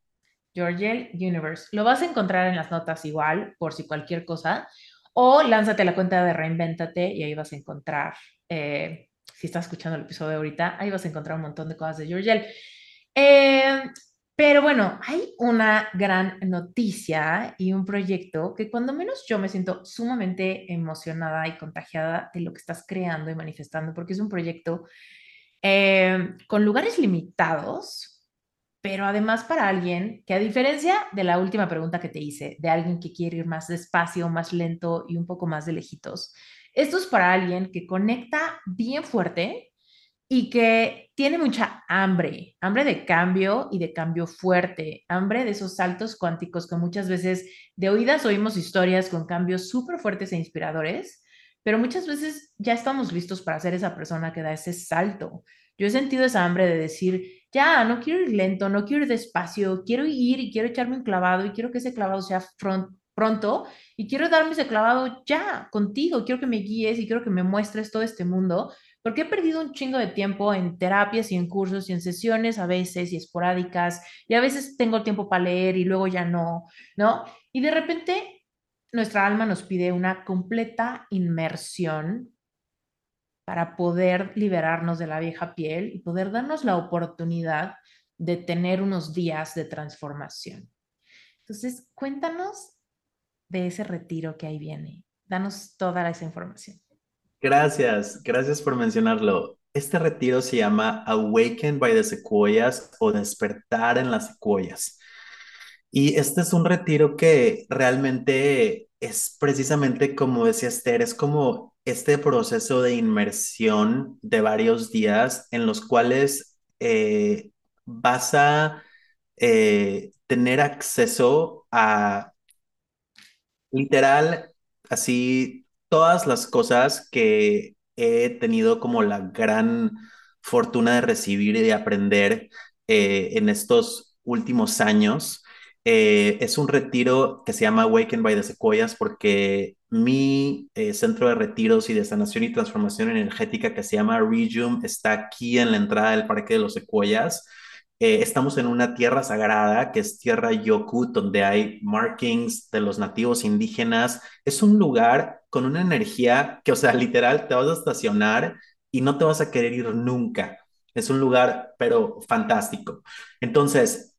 Georgiel Universe. Lo vas a encontrar en las notas igual, por si cualquier cosa. O lánzate a la cuenta de Reinventate y ahí vas a encontrar, eh, si estás escuchando el episodio ahorita, ahí vas a encontrar un montón de cosas de Georgiel. Eh, Pero bueno, hay una gran noticia y un proyecto que cuando menos yo me siento sumamente emocionada y contagiada de lo que estás creando y manifestando, porque es un proyecto eh, con lugares limitados, pero además para alguien que a diferencia de la última pregunta que te hice, de alguien que quiere ir más despacio, más lento y un poco más de lejitos, esto es para alguien que conecta bien fuerte y que tiene mucha hambre, hambre de cambio y de cambio fuerte, hambre de esos saltos cuánticos que muchas veces de oídas oímos historias con cambios súper fuertes e inspiradores, pero muchas veces ya estamos listos para ser esa persona que da ese salto. Yo he sentido esa hambre de decir, ya, no quiero ir lento, no quiero ir despacio, quiero ir y quiero echarme un clavado y quiero que ese clavado sea pronto y quiero darme ese clavado ya contigo, quiero que me guíes y quiero que me muestres todo este mundo, porque he perdido un chingo de tiempo en terapias y en cursos y en sesiones a veces y esporádicas y a veces tengo tiempo para leer y luego ya no, ¿no? Y de repente nuestra alma nos pide una completa inmersión para poder liberarnos de la vieja piel y poder darnos la oportunidad de tener unos días de transformación. Entonces, cuéntanos de ese retiro que ahí viene. Danos toda esa información. Gracias, gracias por mencionarlo. Este retiro se llama Awaken by the Sequoias o Despertar en las Secuoyas. Y este es un retiro que realmente es precisamente como decía Esther, es como este proceso de inmersión de varios días en los cuales eh, vas a eh, tener acceso a literal, así, todas las cosas que he tenido como la gran fortuna de recibir y de aprender eh, en estos últimos años. Eh, es un retiro que se llama Awaken by the Sequoias porque mi eh, centro de retiros y de sanación y transformación energética que se llama Regium está aquí en la entrada del Parque de los Sequoias. Eh, estamos en una tierra sagrada que es tierra Yoku, donde hay markings de los nativos indígenas. Es un lugar con una energía que, o sea, literal, te vas a estacionar y no te vas a querer ir nunca. Es un lugar, pero fantástico. Entonces,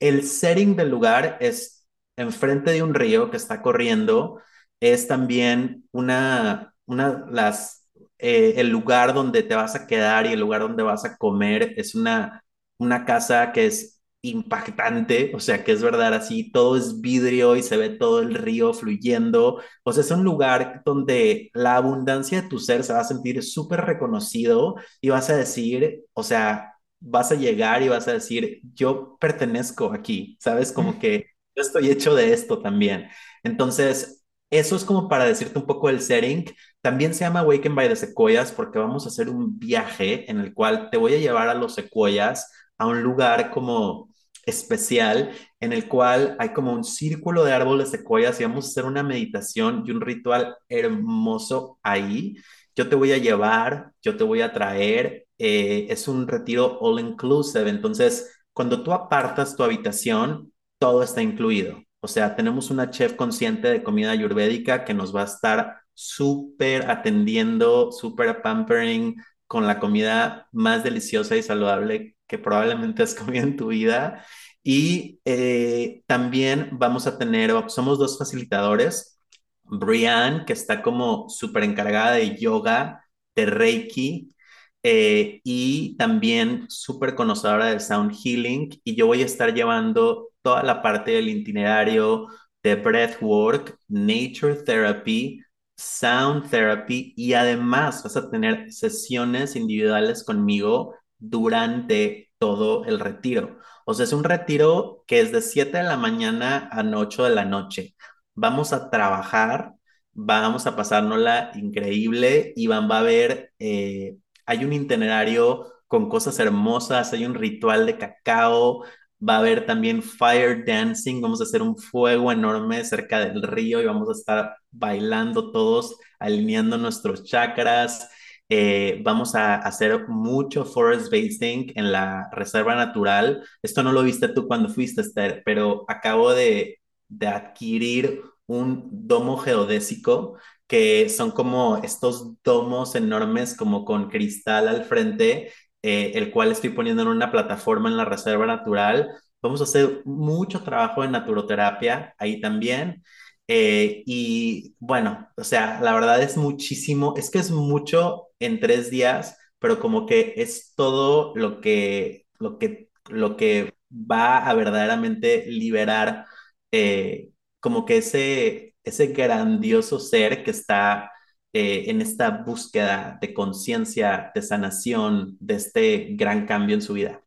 el setting del lugar es enfrente de un río que está corriendo. Es también una, una, las, eh, el lugar donde te vas a quedar y el lugar donde vas a comer es una una casa que es impactante, o sea, que es verdad, así todo es vidrio y se ve todo el río fluyendo, o sea, es un lugar donde la abundancia de tu ser se va a sentir súper reconocido y vas a decir, o sea, vas a llegar y vas a decir, yo pertenezco aquí, ¿sabes? Como que estoy hecho de esto también. Entonces, eso es como para decirte un poco el setting. También se llama Awaken by the Sequoias porque vamos a hacer un viaje en el cual te voy a llevar a los secuoyas a un lugar como especial en el cual hay como un círculo de árboles secuoyas y vamos a hacer una meditación y un ritual hermoso ahí. Yo te voy a llevar, yo te voy a traer, eh, es un retiro all inclusive, entonces cuando tú apartas tu habitación, todo está incluido. O sea, tenemos una chef consciente de comida ayurvédica que nos va a estar súper atendiendo, súper pampering con la comida más deliciosa y saludable que probablemente has comido en tu vida. Y eh, también vamos a tener, somos dos facilitadores, Brian, que está como súper encargada de yoga, de Reiki, eh, y también súper conocedora de Sound Healing. Y yo voy a estar llevando toda la parte del itinerario de Breathwork, Nature Therapy, Sound Therapy y además vas a tener sesiones individuales conmigo durante todo el retiro. O sea, es un retiro que es de 7 de la mañana a 8 de la noche. Vamos a trabajar, vamos a pasárnosla increíble y van a ver, eh, hay un itinerario con cosas hermosas, hay un ritual de cacao, va a haber también fire dancing, vamos a hacer un fuego enorme cerca del río y vamos a estar bailando todos, alineando nuestros chakras. Eh, vamos a hacer mucho forest basing en la reserva natural. Esto no lo viste tú cuando fuiste, Esther, pero acabo de, adquirir un domo geodésico que son como estos domos enormes como con cristal al frente, eh, el cual estoy poniendo en una plataforma en la reserva natural Vamos a hacer mucho trabajo de naturoterapia ahí también. Eh, y bueno, o sea, la verdad es muchísimo, es que es mucho en tres días, pero como que es todo lo que, lo que, lo que va a verdaderamente liberar eh, como que ese, ese grandioso ser que está eh, en esta búsqueda de conciencia, de sanación, de este gran cambio en su vida.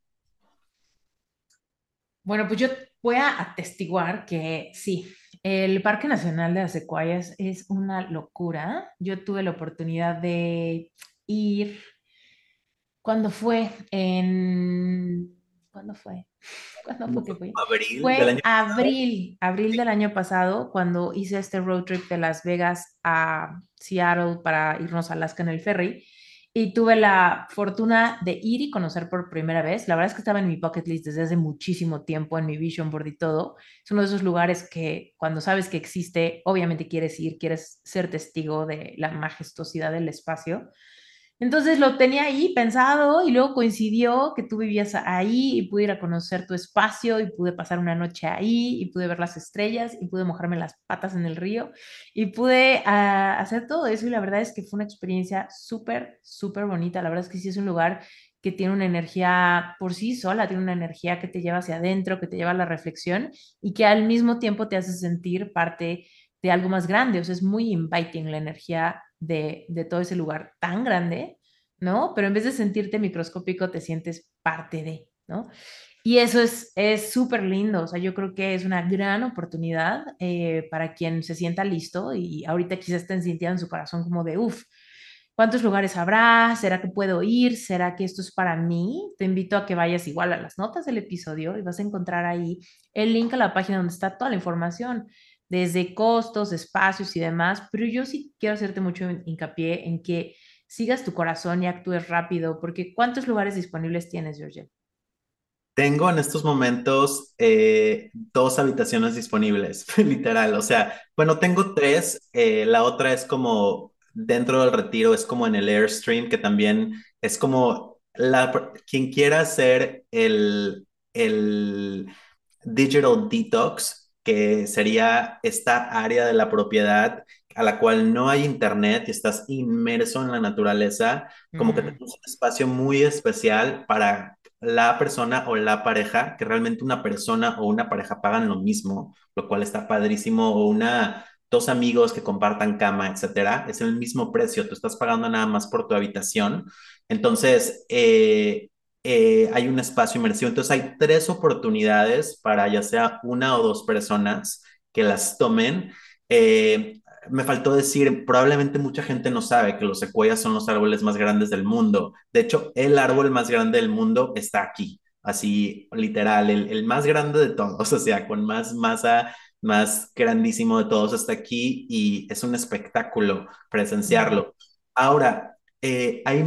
Bueno, pues yo voy a atestiguar que sí, el Parque Nacional de las Secuayas es una locura. Yo tuve la oportunidad de ir cuando fue en... ¿Cuándo fue? ¿Cuándo fue que fue? Abril Fue del año abril, abril Sí. del año pasado, cuando hice este road trip de Las Vegas a Seattle para irnos a Alaska en el ferry. Y tuve la fortuna de ir y conocer por primera vez. La verdad es que estaba en mi bucket list desde hace muchísimo tiempo, en mi vision board y todo. Es uno de esos lugares que cuando sabes que existe, obviamente quieres ir, quieres ser testigo de la majestuosidad del espacio. Entonces lo tenía ahí pensado y luego coincidió que tú vivías ahí y pude ir a conocer tu espacio y pude pasar una noche ahí y pude ver las estrellas y pude mojarme las patas en el río y pude ah, hacer todo eso y la verdad es que fue una experiencia súper, súper bonita. La verdad es que sí es un lugar que tiene una energía por sí sola, tiene una energía que te lleva hacia adentro, que te lleva a la reflexión y que al mismo tiempo te hace sentir parte de algo más grande. O sea, es muy inviting la energía de, de todo ese lugar tan grande, ¿no? Pero en vez de sentirte microscópico, te sientes parte de, ¿no? Y eso es es súper lindo, o sea, yo creo que es una gran oportunidad eh, para quien se sienta listo y ahorita quizás estén sintiendo en su corazón como de, uff, ¿cuántos lugares habrá? ¿Será que puedo ir? ¿Será que esto es para mí? Te invito a que vayas igual a las notas del episodio y vas a encontrar ahí el link a la página donde está toda la información desde costos, espacios y demás, pero yo sí quiero hacerte mucho hincapié en que sigas tu corazón y actúes rápido, porque ¿cuántos lugares disponibles tienes, Georgia? Tengo en estos momentos eh, dos habitaciones disponibles, literal. O sea, bueno, tengo tres. eh, la otra es como dentro del retiro, es como en el Airstream, que también es como la, quien quiera hacer el, el Digital Detox, que sería esta área de la propiedad a la cual no hay internet y estás inmerso en la naturaleza, como que Mm, tenemos un espacio muy especial para la persona o la pareja, que realmente una persona o una pareja pagan lo mismo, lo cual está padrísimo, o una, dos amigos que compartan cama, etcétera, es el mismo precio, tú estás pagando nada más por tu habitación. Entonces, eh, eh, hay un espacio inmersivo. Entonces hay tres oportunidades para ya sea una o dos personas que las tomen. Eh, me faltó decir, probablemente mucha gente no sabe que los secuoyas son los árboles más grandes del mundo. De hecho, el árbol más grande del mundo está aquí, así literal, el, el más grande de todos, o sea, con más masa, más grandísimo de todos está aquí y es un espectáculo presenciarlo. Ahora, eh, hay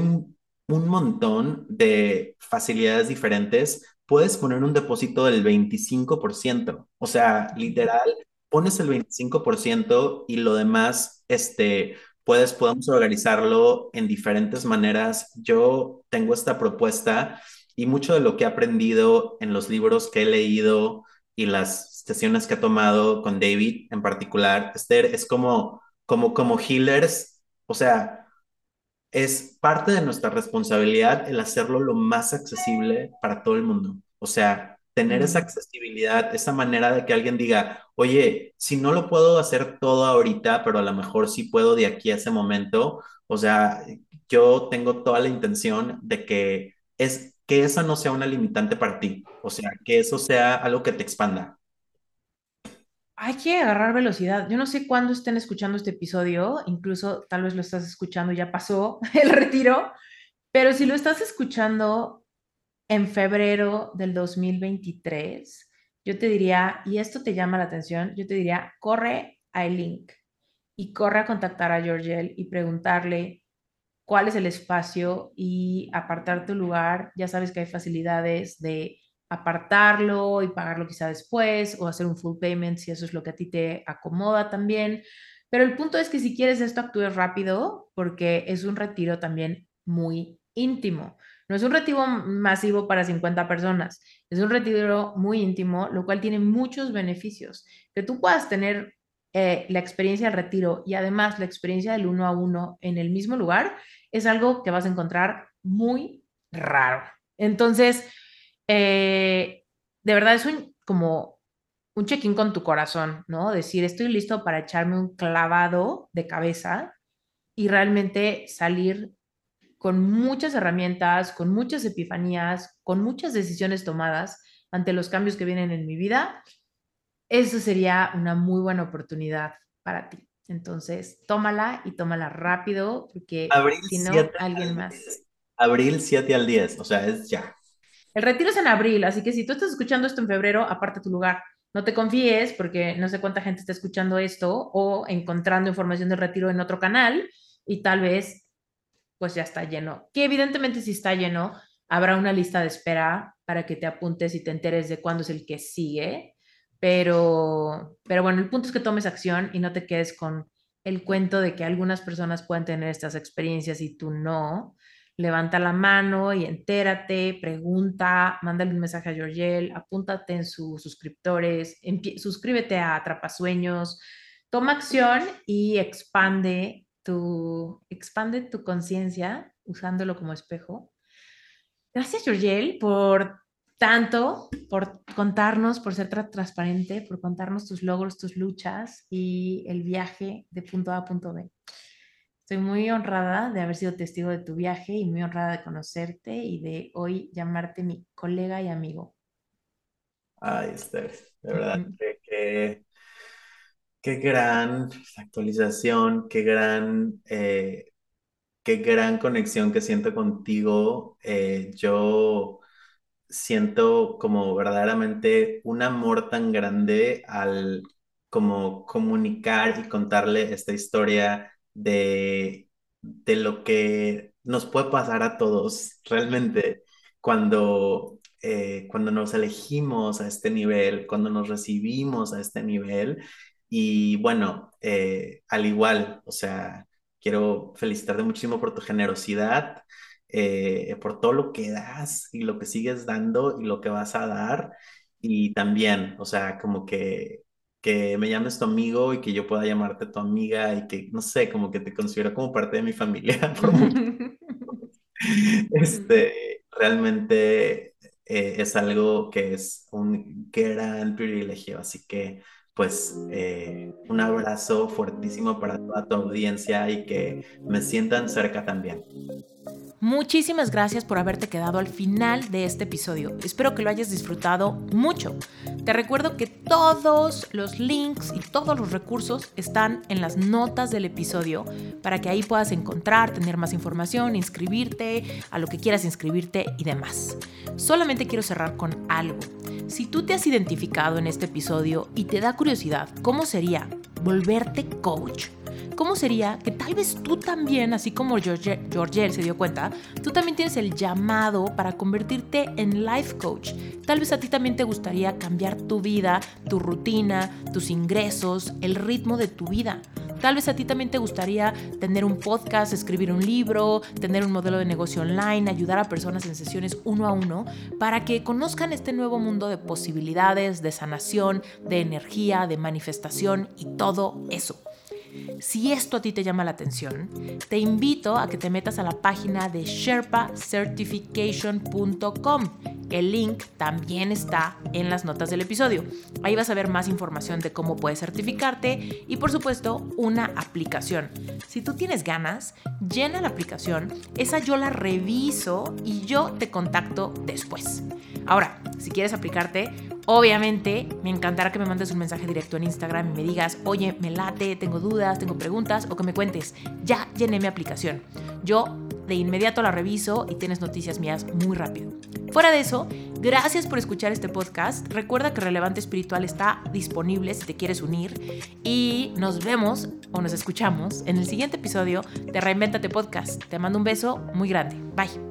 un montón de facilidades diferentes, puedes poner un depósito del 25%. O sea, literal, pones el 25% y lo demás, este, puedes, podemos organizarlo en diferentes maneras. Yo tengo esta propuesta y mucho de lo que he aprendido en los libros que he leído y las sesiones que he tomado con David en particular, Esther, es como, como, como healers, o sea, es parte de nuestra responsabilidad el hacerlo lo más accesible para todo el mundo. O sea, tener esa accesibilidad, esa manera de que alguien diga, oye, si no lo puedo hacer todo ahorita, pero a lo mejor sí puedo de aquí a ese momento. O sea, yo tengo toda la intención de que es que esa no sea una limitante para ti. O sea, que eso sea algo que te expanda. Hay que agarrar velocidad. Yo no sé cuándo estén escuchando este episodio, incluso tal vez lo estás escuchando, ya pasó el retiro, pero si lo estás escuchando en febrero del 2023, yo te diría, y esto te llama la atención, yo te diría, corre al link y corre a contactar a Georgel y preguntarle cuál es el espacio y apartar tu lugar. Ya sabes que hay facilidades de apartarlo y pagarlo quizá después o hacer un full payment si eso es lo que a ti te acomoda también. Pero el punto es que si quieres esto, actúes rápido porque es un retiro también muy íntimo. No es un retiro masivo para 50 personas, es un retiro muy íntimo, lo cual tiene muchos beneficios. Que tú puedas tener eh, la experiencia del retiro y además la experiencia del uno a uno en el mismo lugar es algo que vas a encontrar muy raro. Entonces, eh, de verdad es un como un check-in con tu corazón, ¿no? Decir, estoy listo para echarme un clavado de cabeza y realmente salir con muchas herramientas, con muchas epifanías, con muchas decisiones tomadas ante los cambios que vienen en mi vida. Eso sería una muy buena oportunidad para ti. Entonces, tómala y tómala rápido, porque si no, alguien más. Abril 7 al 10, o sea, es ya. El retiro es en abril, así que si tú estás escuchando esto en febrero, aparte tu lugar. No te confíes porque no sé cuánta gente está escuchando esto o encontrando información del retiro en otro canal y tal vez pues ya está lleno. Que evidentemente si está lleno, habrá una lista de espera para que te apuntes y te enteres de cuándo es el que sigue. Pero, pero bueno, el punto es que tomes acción y no te quedes con el cuento de que algunas personas pueden tener estas experiencias y tú no levanta la mano y entérate, pregunta, mándale un mensaje a Georgel, apúntate en sus suscriptores, suscríbete a Atrapasueños, toma acción y expande tu, expande tu conciencia usándolo como espejo. Gracias, Georgel, por tanto, por contarnos, por ser transparente, por contarnos tus logros, tus luchas y el viaje de punto A a punto B. Estoy muy honrada de haber sido testigo de tu viaje y muy honrada de conocerte y de hoy llamarte mi colega y amigo. Ay, Esther, de verdad, que, qué gran actualización, qué gran, eh, qué gran conexión que siento contigo. Eh, yo siento como verdaderamente un amor tan grande al como comunicar y contarle esta historia de, de lo que nos puede pasar a todos realmente cuando, eh, cuando nos elegimos a este nivel, cuando nos recibimos a este nivel. Y bueno, eh, al igual, o sea, quiero felicitarte muchísimo por tu generosidad, eh, por todo lo que das y lo que sigues dando y lo que vas a dar. Y también, o sea, como que que me llames tu amigo y que yo pueda llamarte tu amiga y que, no sé, como que te considero como parte de mi familia. este, realmente eh, es algo que es un gran privilegio, así que pues eh, un abrazo fuertísimo para toda tu audiencia y que me sientan cerca también. Muchísimas gracias por haberte quedado al final de este episodio. Espero que lo hayas disfrutado mucho. Te recuerdo que todos los links y todos los recursos están en las notas del episodio para que ahí puedas encontrar, tener más información, inscribirte, a lo que quieras inscribirte y demás. Solamente quiero cerrar con algo. Si tú te has identificado en este episodio y te da curiosidad, ¿cómo sería volverte coach? ¿Cómo sería que tal vez tú también, así como George, se dio cuenta, tú también tienes el llamado para convertirte en life coach? Tal vez a ti también te gustaría cambiar tu vida, tu rutina, tus ingresos, el ritmo de tu vida. Tal vez a ti también te gustaría tener un podcast, escribir un libro, tener un modelo de negocio online, ayudar a personas en sesiones uno a uno para que conozcan este nuevo mundo de posibilidades, de sanación, de energía, de manifestación y todo eso. Si esto a ti te llama la atención, te invito a que te metas a la página de sherpacertification.com. El link también está en las notas del episodio. Ahí vas a ver más información de cómo puedes certificarte y por supuesto una aplicación. Si tú tienes ganas, llena la aplicación, esa yo la reviso y yo te contacto después. Ahora, si quieres aplicarte, Obviamente, me encantará que me mandes un mensaje directo en Instagram y me digas, oye, me late, tengo dudas, tengo preguntas, o que me cuentes, ya llené mi aplicación. Yo de inmediato la reviso y tienes noticias mías muy rápido. Fuera de eso, gracias por escuchar este podcast. Recuerda que Relevante Espiritual está disponible si te quieres unir y nos vemos o nos escuchamos en el siguiente episodio de Reinventate Podcast. Te mando un beso muy grande. Bye.